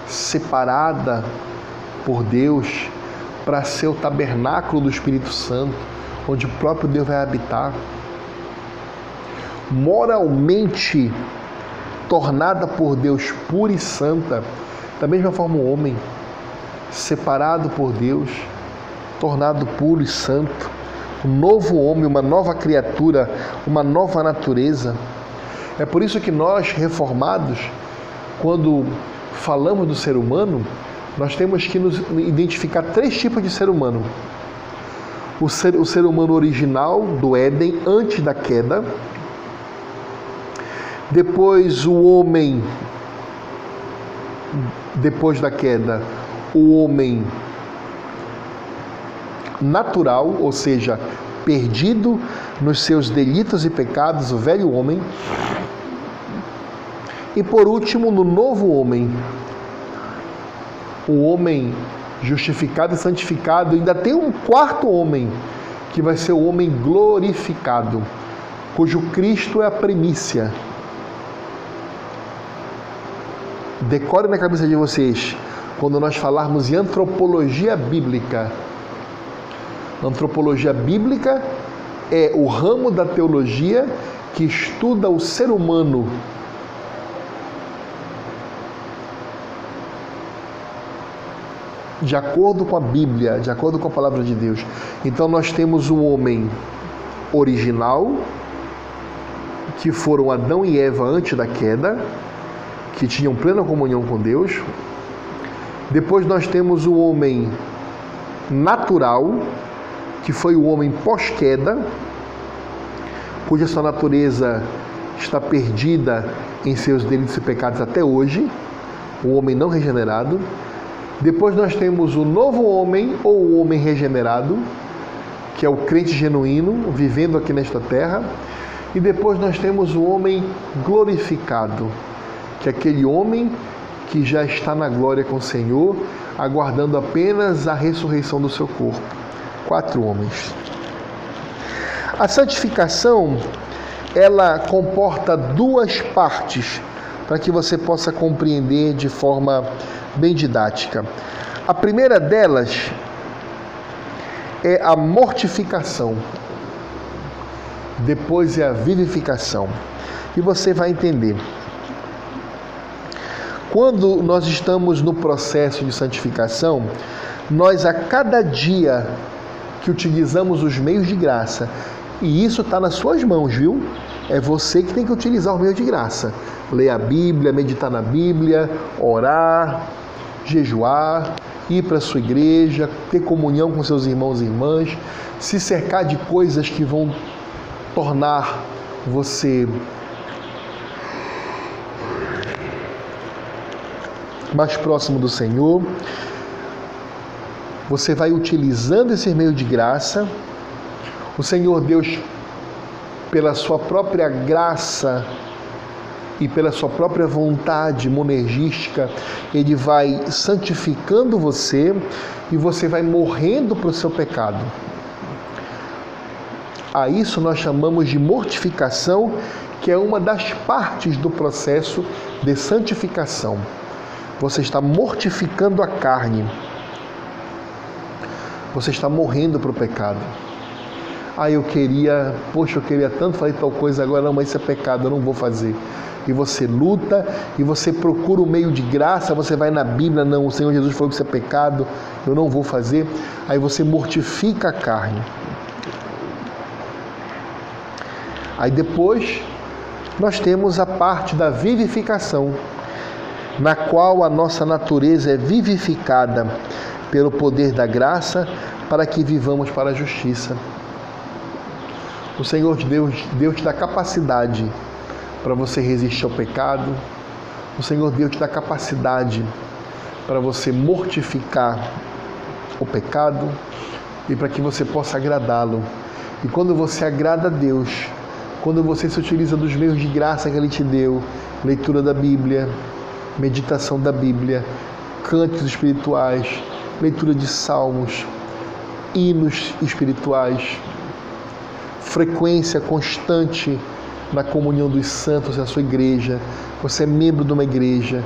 separada por Deus, para ser o tabernáculo do Espírito Santo, onde o próprio Deus vai habitar. Moralmente tornada por Deus pura e santa, da mesma forma o homem, separado por Deus, tornado puro e santo, um novo homem, uma nova criatura, uma nova natureza. É por isso que nós, reformados, quando falamos do ser humano, nós temos que nos identificar três tipos de ser humano. O ser, o ser humano original do Éden, antes da queda. Depois, o homem, depois da queda, o homem natural, ou seja, perdido nos seus delitos e pecados, o velho homem. E por último, no novo homem, o homem justificado e santificado, ainda tem um quarto homem, que vai ser o homem glorificado, cujo Cristo é a primícia. Decore na cabeça de vocês, quando nós falarmos em antropologia bíblica. Antropologia bíblica é o ramo da teologia que estuda o ser humano de acordo com a Bíblia, de acordo com a palavra de Deus. Então nós temos o homem original, que foram Adão e Eva antes da queda, que tinham plena comunhão com Deus. Depois nós temos o homem natural, que foi o homem pós-queda, cuja sua natureza está perdida em seus delitos e pecados até hoje, o homem não regenerado. Depois nós temos o novo homem ou o homem regenerado, que é o crente genuíno, vivendo aqui nesta terra. E depois nós temos o homem glorificado, que aquele homem que já está na glória com o Senhor, aguardando apenas a ressurreição do seu corpo. Quatro homens. A santificação, ela comporta duas partes para que você possa compreender de forma bem didática. A primeira delas é a mortificação, depois é a vivificação. E você vai entender. Quando nós estamos no processo de santificação, nós a cada dia que utilizamos os meios de graça, e isso está nas suas mãos, viu? É você que tem que utilizar os meios de graça. Ler a Bíblia, meditar na Bíblia, orar, jejuar, ir para a sua igreja, ter comunhão com seus irmãos e irmãs, se cercar de coisas que vão tornar você mais próximo do Senhor. Você vai utilizando esse meio de graça. O Senhor Deus, pela sua própria graça, e pela sua própria vontade monergística, ele vai santificando você e você vai morrendo para o seu pecado. A isso nós chamamos de mortificação, que é uma das partes do processo de santificação. Você está mortificando a carne. Você está morrendo para o pecado. Ah, eu queria, poxa, eu queria tanto fazer tal coisa agora, não, mas isso é pecado, eu não vou fazer e você luta e você procura o meio de graça, você vai na Bíblia, não, o Senhor Jesus falou que isso é pecado, eu não vou fazer. Aí você mortifica a carne. Aí depois nós temos a parte da vivificação, na qual a nossa natureza é vivificada pelo poder da graça para que vivamos para a justiça. O Senhor Deus, Deus te dá capacidade para você resistir ao pecado. O Senhor Deus te dá capacidade para você mortificar o pecado e para que você possa agradá-lo. E quando você agrada a Deus, quando você se utiliza dos meios de graça que Ele te deu, leitura da Bíblia, meditação da Bíblia, cânticos espirituais, leitura de salmos, hinos espirituais, frequência constante na comunhão dos santos, na sua igreja, você é membro de uma igreja,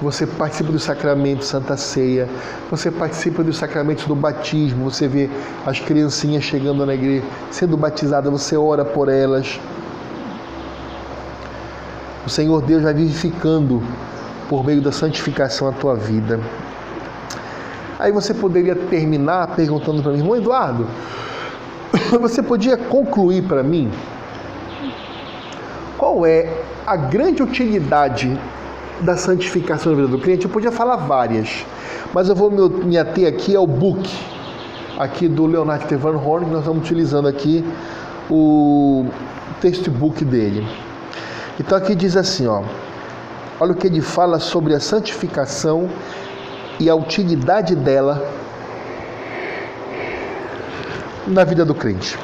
você participa dos sacramentos Santa Ceia, você participa dos sacramentos do batismo, você vê as criancinhas chegando na igreja, sendo batizadas, você ora por elas. O Senhor Deus vai vivificando por meio da santificação a tua vida. Aí você poderia terminar perguntando para mim, irmão Eduardo, você podia concluir para mim qual é a grande utilidade da santificação na vida do crente? Eu podia falar várias, mas eu vou me ater aqui ao book aqui do Leonardo Tevan Horn, que nós estamos utilizando aqui o textbook dele. Então aqui diz assim, ó, olha o que ele fala sobre a santificação e a utilidade dela na vida do crente.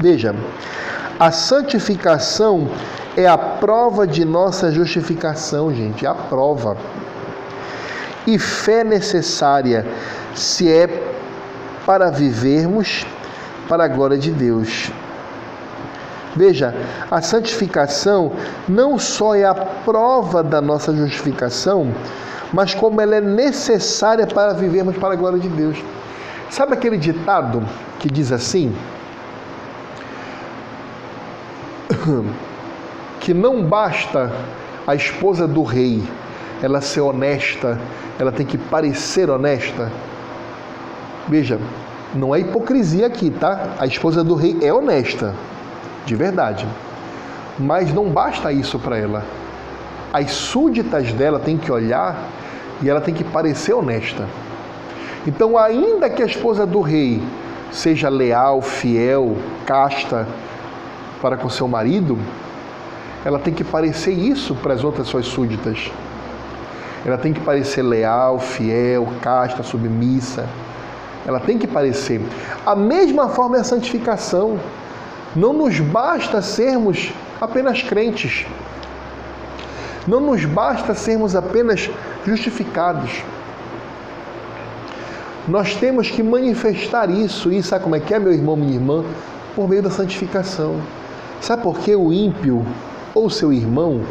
Veja, a santificação é a prova de nossa justificação, gente, é a prova. E fé necessária se é para vivermos para a glória de Deus. Veja, a santificação não só é a prova da nossa justificação, mas como ela é necessária para vivermos para a glória de Deus. Sabe aquele ditado que diz assim? que não basta a esposa do rei ela ser honesta, ela tem que parecer honesta. Veja, não é hipocrisia aqui, tá? A esposa do rei é honesta, de verdade. Mas não basta isso para ela. As súditas dela têm que olhar e ela tem que parecer honesta. Então, ainda que a esposa do rei seja leal, fiel, casta para com seu marido, ela tem que parecer isso para as outras suas súditas. Ela tem que parecer leal, fiel, casta, submissa. Ela tem que parecer. A mesma forma é a santificação. Não nos basta sermos apenas crentes. Não nos basta sermos apenas justificados. Nós temos que manifestar isso, e sabe como é que é, meu irmão, minha irmã? Por meio da santificação. Sabe por que o ímpio ou seu irmão,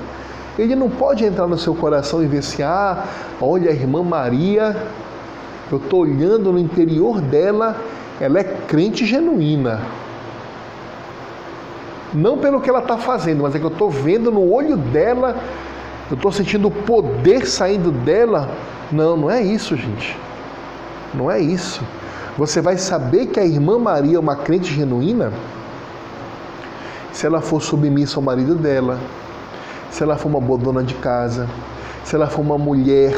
ele não pode entrar no seu coração e ver assim: ah, olha a irmã Maria, eu estou olhando no interior dela, ela é crente genuína. Não pelo que ela está fazendo, mas é que eu estou vendo no olho dela, eu estou sentindo o poder saindo dela. Não, não é isso, gente. Não é isso. Você vai saber que a irmã Maria é uma crente genuína se ela for submissa ao marido dela, se ela for uma boa dona de casa, se ela for uma mulher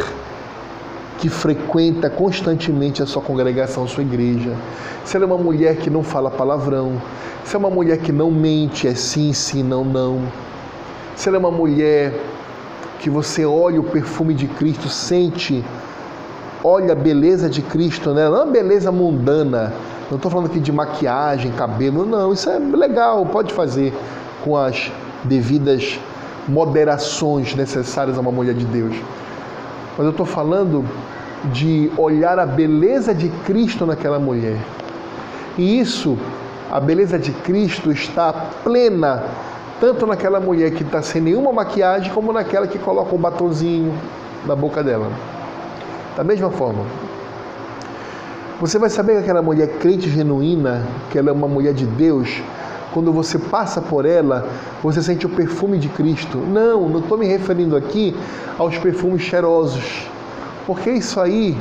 que frequenta constantemente a sua congregação, a sua igreja, se ela é uma mulher que não fala palavrão, se é uma mulher que não mente, é sim, sim, não, não, se ela é uma mulher que você olha o perfume de Cristo, sente, olha a beleza de Cristo, né? não é uma beleza mundana, não estou falando aqui de maquiagem, cabelo, não. Isso é legal, pode fazer com as devidas moderações necessárias a uma mulher de Deus. Mas eu estou falando de olhar a beleza de Cristo naquela mulher. E isso, a beleza de Cristo está plena, tanto naquela mulher que está sem nenhuma maquiagem, como naquela que coloca um batonzinho na boca dela. Da mesma forma, você vai saber que aquela mulher crente genuína, que ela é uma mulher de Deus, quando você passa por ela, você sente o perfume de Cristo. Não, não estou me referindo aqui aos perfumes cheirosos, porque isso aí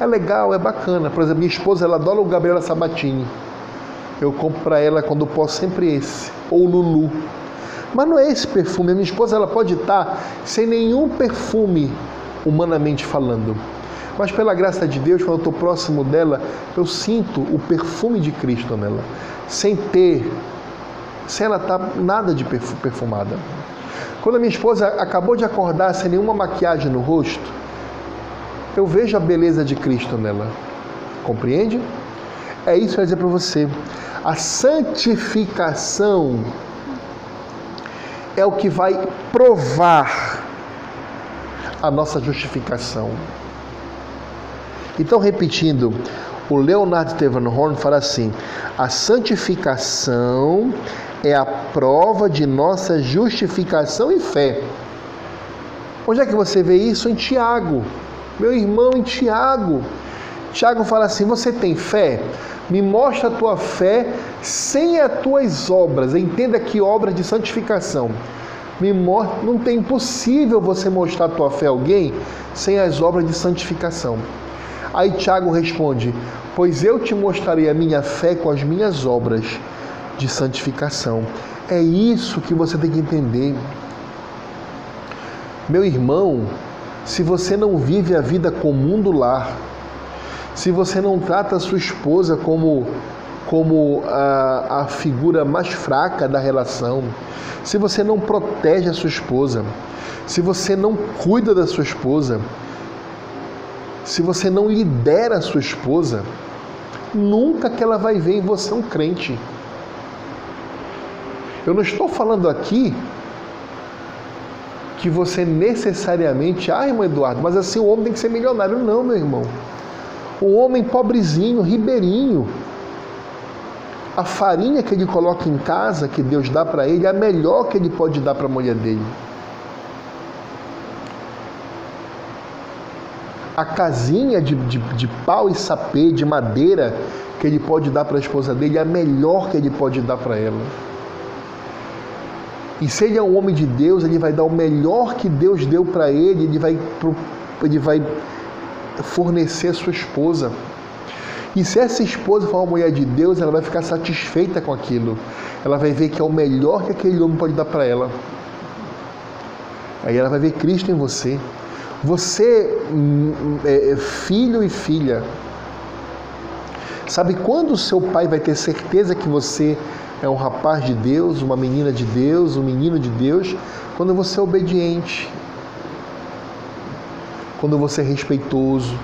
é legal, é bacana. Por exemplo, minha esposa ela adora o Gabriela Sabatini. Eu compro para ela quando posso sempre esse, ou Lulu. Mas não é esse perfume. A minha esposa ela pode estar sem nenhum perfume, humanamente falando mas pela graça de Deus, quando eu estou próximo dela, eu sinto o perfume de Cristo nela, sem ter, sem ela estar tá nada de perfumada. Quando a minha esposa acabou de acordar sem nenhuma maquiagem no rosto, eu vejo a beleza de Cristo nela. Compreende? É isso que eu dizer para você. A santificação é o que vai provar a nossa justificação. Então, repetindo, o Leonard Horn fala assim: a santificação é a prova de nossa justificação e fé. Onde é que você vê isso? Em Tiago. Meu irmão, em Tiago. Tiago fala assim: Você tem fé? Me mostra a tua fé sem as tuas obras. Entenda que obras de santificação. Me mostra, não tem impossível você mostrar a tua fé a alguém sem as obras de santificação. Aí Tiago responde: Pois eu te mostrarei a minha fé com as minhas obras de santificação. É isso que você tem que entender. Meu irmão, se você não vive a vida comum do lar, se você não trata a sua esposa como, como a, a figura mais fraca da relação, se você não protege a sua esposa, se você não cuida da sua esposa, se você não lidera a sua esposa, nunca que ela vai ver em você um crente. Eu não estou falando aqui que você necessariamente, ah, irmão Eduardo, mas assim o homem tem que ser milionário. Não, meu irmão. O homem pobrezinho, ribeirinho, a farinha que ele coloca em casa, que Deus dá para ele, é a melhor que ele pode dar para a mulher dele. A casinha de, de, de pau e sapê, de madeira, que ele pode dar para a esposa dele, é a melhor que ele pode dar para ela. E se ele é um homem de Deus, ele vai dar o melhor que Deus deu para ele, ele vai, ele vai fornecer a sua esposa. E se essa esposa for uma mulher de Deus, ela vai ficar satisfeita com aquilo. Ela vai ver que é o melhor que aquele homem pode dar para ela. Aí ela vai ver Cristo em você. Você, hum, é, é filho e filha, sabe quando o seu pai vai ter certeza que você é um rapaz de Deus, uma menina de Deus, um menino de Deus, quando você é obediente, quando você é respeitoso.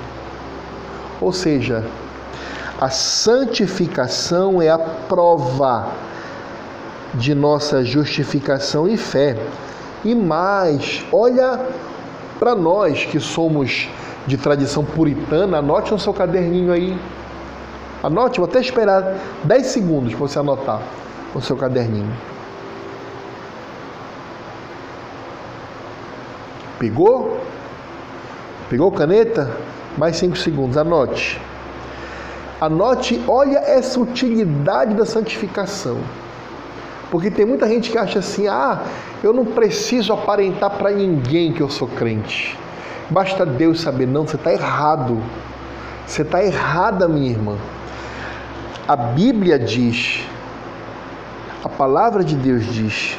Ou seja, a santificação é a prova de nossa justificação e fé. E mais, olha para nós que somos de tradição puritana, anote no seu caderninho aí. Anote, vou até esperar 10 segundos para você anotar o seu caderninho. Pegou? Pegou caneta? Mais cinco segundos, anote. Anote, olha essa utilidade da santificação. Porque tem muita gente que acha assim: ah, eu não preciso aparentar para ninguém que eu sou crente. Basta Deus saber. Não, você está errado. Você está errada, minha irmã. A Bíblia diz a palavra de Deus diz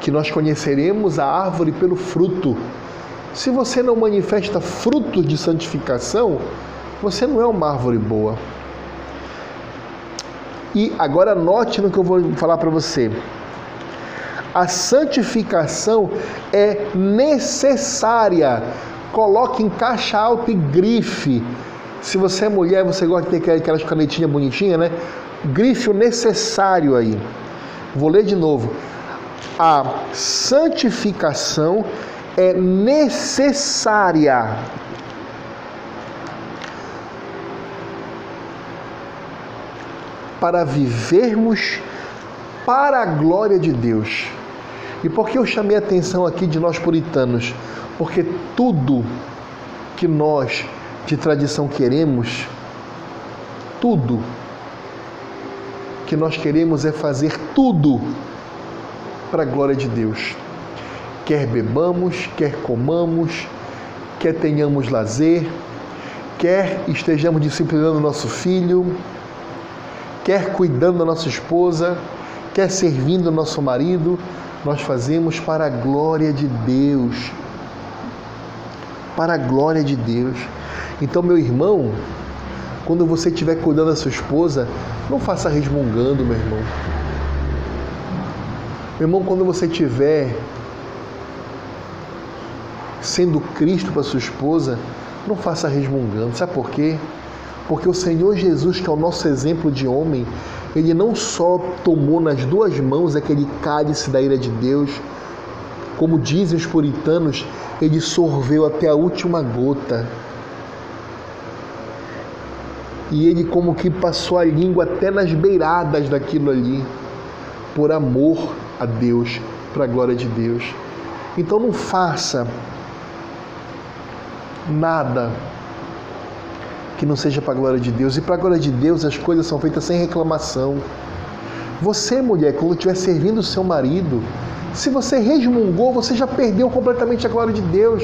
que nós conheceremos a árvore pelo fruto. Se você não manifesta frutos de santificação, você não é uma árvore boa. E agora note no que eu vou falar para você. A santificação é necessária. Coloque em caixa alta e grife. Se você é mulher, você gosta de ter aquelas canetinhas bonitinhas, né? grife o necessário aí. Vou ler de novo. A santificação é necessária. Para vivermos para a glória de Deus. E por que eu chamei a atenção aqui de nós puritanos? Porque tudo que nós de tradição queremos, tudo que nós queremos é fazer tudo para a glória de Deus. Quer bebamos, quer comamos, quer tenhamos lazer, quer estejamos disciplinando nosso filho, quer cuidando da nossa esposa, quer servindo nosso marido, nós fazemos para a glória de Deus. Para a glória de Deus. Então, meu irmão, quando você estiver cuidando da sua esposa, não faça resmungando, meu irmão. Meu irmão, quando você estiver sendo Cristo para sua esposa, não faça resmungando. Sabe por quê? Porque o Senhor Jesus, que é o nosso exemplo de homem, ele não só tomou nas duas mãos aquele cálice da ira de Deus, como dizem os puritanos, ele sorveu até a última gota e ele como que passou a língua até nas beiradas daquilo ali, por amor a Deus, para a glória de Deus. Então não faça nada que não seja para a glória de Deus. E para a glória de Deus as coisas são feitas sem reclamação. Você, mulher, quando estiver servindo o seu marido, se você resmungou, você já perdeu completamente a glória de Deus.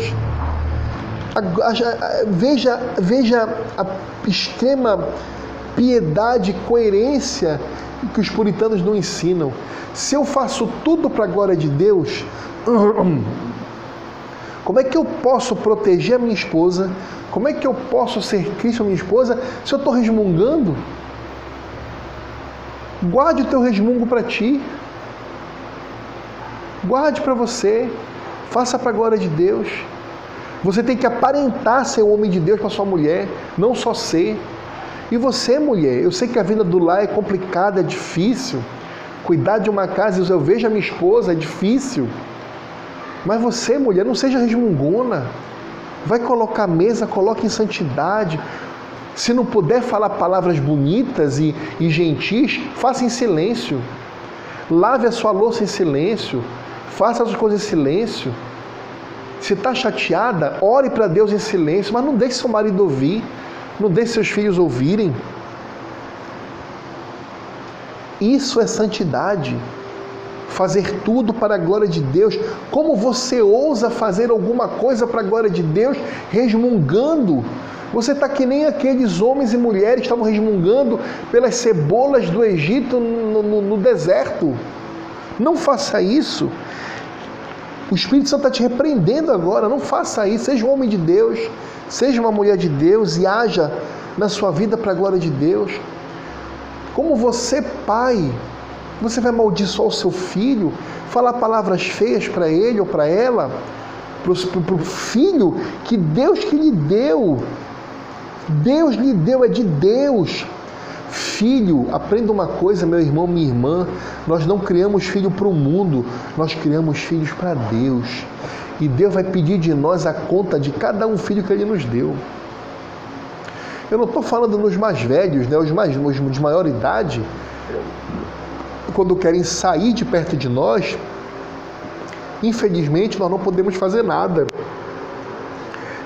Veja, veja a extrema piedade e coerência que os puritanos não ensinam. Se eu faço tudo para a glória de Deus, como é que eu posso proteger a minha esposa? Como é que eu posso ser Cristo minha esposa se eu estou resmungando? Guarde o teu resmungo para ti. Guarde para você. Faça para a glória de Deus. Você tem que aparentar ser o homem de Deus para sua mulher, não só ser. E você, mulher, eu sei que a vida do lar é complicada, é difícil. Cuidar de uma casa, eu vejo a minha esposa, é difícil. Mas você, mulher, não seja resmungona. Vai colocar mesa, coloque em santidade. Se não puder falar palavras bonitas e, e gentis, faça em silêncio. Lave a sua louça em silêncio. Faça as coisas em silêncio. Se está chateada, ore para Deus em silêncio, mas não deixe seu marido ouvir. Não deixe seus filhos ouvirem. Isso é santidade. Fazer tudo para a glória de Deus. Como você ousa fazer alguma coisa para a glória de Deus resmungando? Você está que nem aqueles homens e mulheres que estavam resmungando pelas cebolas do Egito no, no, no deserto. Não faça isso. O Espírito Santo está te repreendendo agora. Não faça isso. Seja um homem de Deus. Seja uma mulher de Deus e haja na sua vida para a glória de Deus. Como você, pai, você vai amaldiçoar o seu filho, falar palavras feias para ele ou para ela, para o filho que Deus que lhe deu. Deus lhe deu, é de Deus. Filho, aprenda uma coisa, meu irmão, minha irmã. Nós não criamos filho para o mundo, nós criamos filhos para Deus. E Deus vai pedir de nós a conta de cada um filho que Ele nos deu. Eu não estou falando nos mais velhos, né, os, mais, os de maior idade, quando querem sair de perto de nós, infelizmente nós não podemos fazer nada.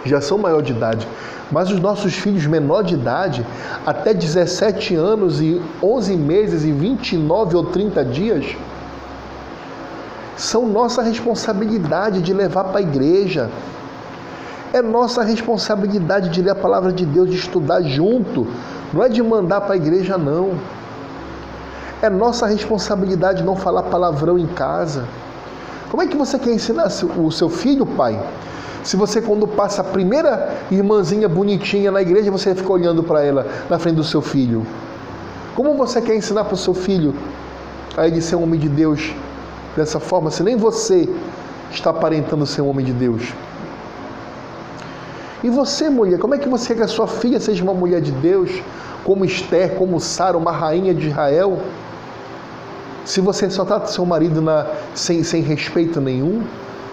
Já são maior de idade. Mas os nossos filhos menor de idade, até 17 anos e 11 meses e 29 ou 30 dias, são nossa responsabilidade de levar para a igreja. É nossa responsabilidade de ler a palavra de Deus, de estudar junto. Não é de mandar para a igreja, não. É nossa responsabilidade não falar palavrão em casa. Como é que você quer ensinar o seu filho, pai? Se você, quando passa a primeira irmãzinha bonitinha na igreja, você fica olhando para ela na frente do seu filho. Como você quer ensinar para o seu filho a ele ser um homem de Deus dessa forma, se nem você está aparentando ser um homem de Deus? E você, mulher, como é que você quer que a sua filha seja uma mulher de Deus, como Esther, como Sara, uma rainha de Israel? Se você só trata seu marido na, sem, sem respeito nenhum,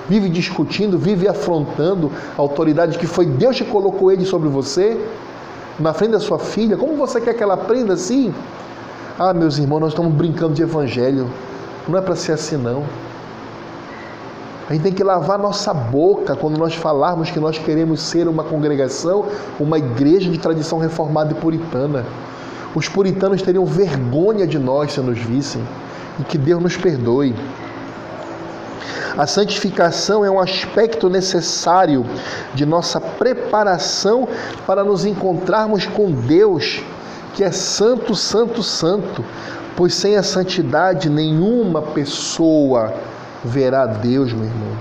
vive discutindo, vive afrontando a autoridade que foi Deus que colocou ele sobre você, na frente da sua filha, como você quer que ela aprenda assim? Ah, meus irmãos, nós estamos brincando de evangelho. Não é para ser assim, não. A gente tem que lavar nossa boca quando nós falarmos que nós queremos ser uma congregação, uma igreja de tradição reformada e puritana. Os puritanos teriam vergonha de nós se nos vissem. E que Deus nos perdoe. A santificação é um aspecto necessário de nossa preparação para nos encontrarmos com Deus, que é santo, santo, santo, pois sem a santidade nenhuma pessoa verá Deus, meu irmão.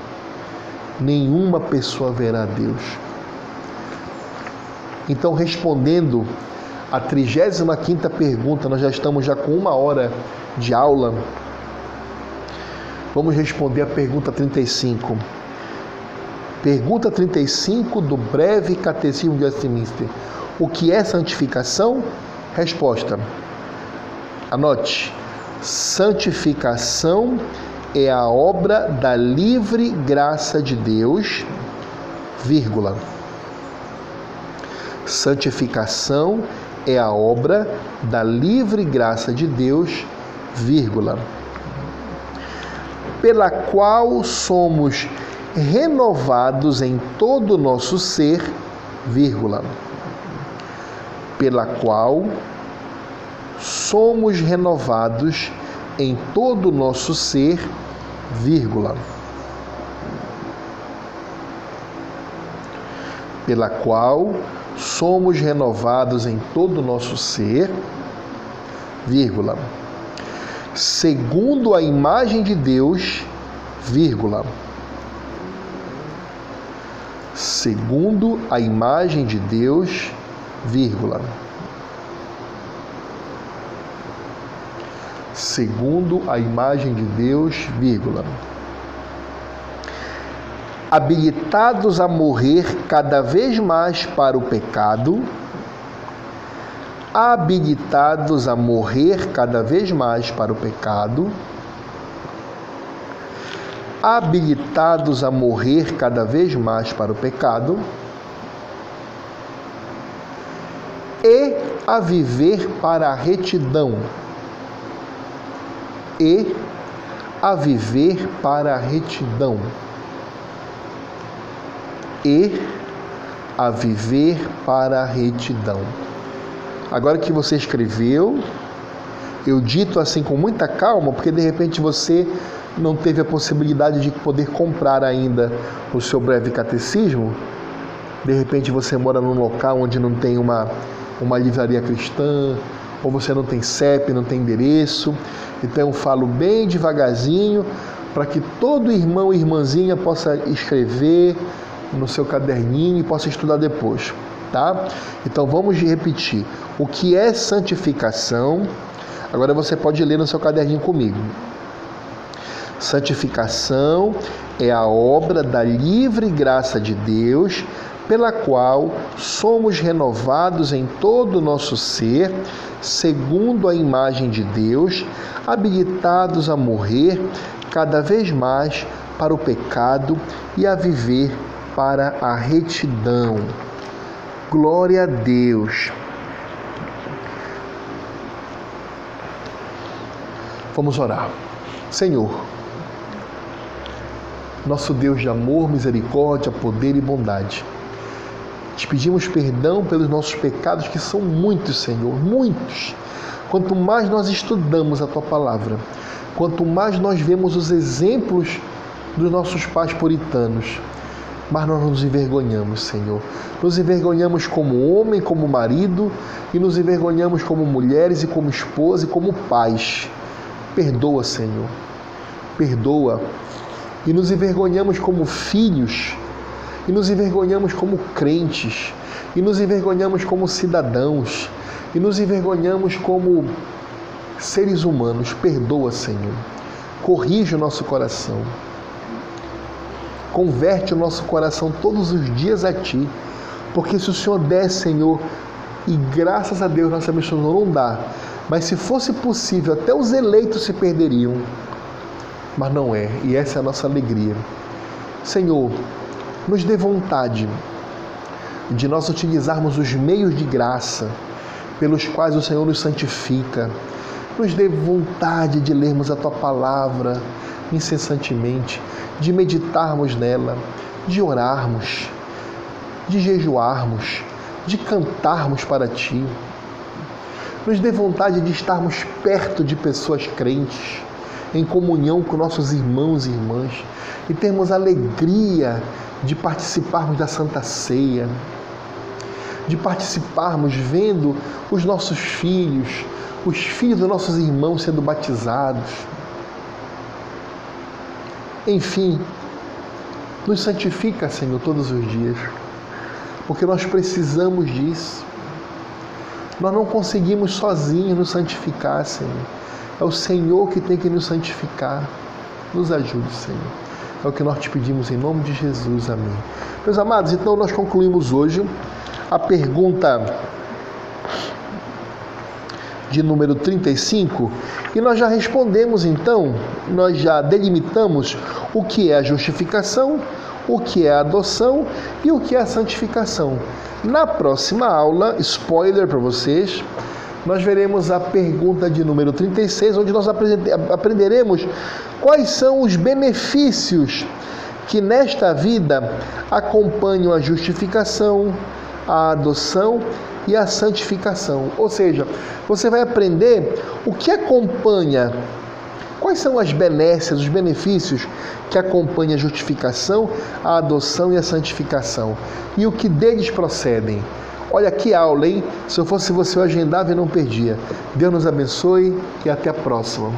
Nenhuma pessoa verá Deus. Então, respondendo a 35 pergunta, nós já estamos já com uma hora de aula. Vamos responder a pergunta 35. Pergunta 35 do breve Catecismo de Westminster. O que é santificação? Resposta. Anote. Santificação é a obra da livre graça de Deus, vírgula. Santificação é a obra da livre graça de Deus, vírgula. Pela qual somos renovados em todo o nosso ser, vírgula, pela qual somos renovados em todo o nosso ser, vírgula, pela qual somos renovados em todo o nosso ser, vírgula, segundo a imagem de Deus, vírgula, segundo a imagem de Deus, vírgula. Segundo a imagem de Deus, vírgula. Habilitados a morrer cada vez mais para o pecado, habilitados a morrer cada vez mais para o pecado, habilitados a morrer cada vez mais para o pecado e a viver para a retidão e a viver para a retidão e a viver para a retidão. Agora que você escreveu, eu dito assim com muita calma, porque de repente você não teve a possibilidade de poder comprar ainda o seu breve catecismo. De repente você mora num local onde não tem uma, uma livraria cristã, ou você não tem CEP, não tem endereço. Então eu falo bem devagarzinho para que todo irmão e irmãzinha possa escrever no seu caderninho e possa estudar depois tá? Então vamos repetir. O que é santificação? Agora você pode ler no seu caderninho comigo. Santificação é a obra da livre graça de Deus, pela qual somos renovados em todo o nosso ser, segundo a imagem de Deus, habilitados a morrer cada vez mais para o pecado e a viver para a retidão. Glória a Deus. Vamos orar. Senhor, nosso Deus de amor, misericórdia, poder e bondade. Te pedimos perdão pelos nossos pecados, que são muitos, Senhor, muitos. Quanto mais nós estudamos a tua palavra, quanto mais nós vemos os exemplos dos nossos pais puritanos, mas nós nos envergonhamos, Senhor. Nos envergonhamos como homem, como marido, e nos envergonhamos como mulheres e como esposa e como pais. Perdoa, Senhor. Perdoa. E nos envergonhamos como filhos, e nos envergonhamos como crentes, e nos envergonhamos como cidadãos, e nos envergonhamos como seres humanos. Perdoa, Senhor. Corrige o nosso coração. Converte o nosso coração todos os dias a Ti. Porque se o Senhor der, Senhor, e graças a Deus nossa missão não dá, mas se fosse possível, até os eleitos se perderiam. Mas não é, e essa é a nossa alegria. Senhor, nos dê vontade de nós utilizarmos os meios de graça pelos quais o Senhor nos santifica. Nos dê vontade de lermos a tua palavra incessantemente, de meditarmos nela, de orarmos, de jejuarmos, de cantarmos para Ti. Nos dê vontade de estarmos perto de pessoas crentes, em comunhão com nossos irmãos e irmãs, e termos alegria de participarmos da Santa Ceia, de participarmos vendo os nossos filhos, os filhos dos nossos irmãos sendo batizados enfim, nos santifica, Senhor, todos os dias, porque nós precisamos disso. Nós não conseguimos sozinhos nos santificar, Senhor. É o Senhor que tem que nos santificar. Nos ajude, Senhor. É o que nós te pedimos em nome de Jesus. Amém. Meus amados, então nós concluímos hoje a pergunta de número 35, e nós já respondemos então, nós já delimitamos o que é a justificação, o que é a adoção e o que é a santificação. Na próxima aula, spoiler para vocês, nós veremos a pergunta de número 36, onde nós aprenderemos quais são os benefícios que nesta vida acompanham a justificação, a adoção e a santificação. Ou seja, você vai aprender o que acompanha, quais são as benécias, os benefícios que acompanham a justificação, a adoção e a santificação, e o que deles procedem. Olha que aula, hein? Se eu fosse você, eu agendava e não perdia. Deus nos abençoe e até a próxima.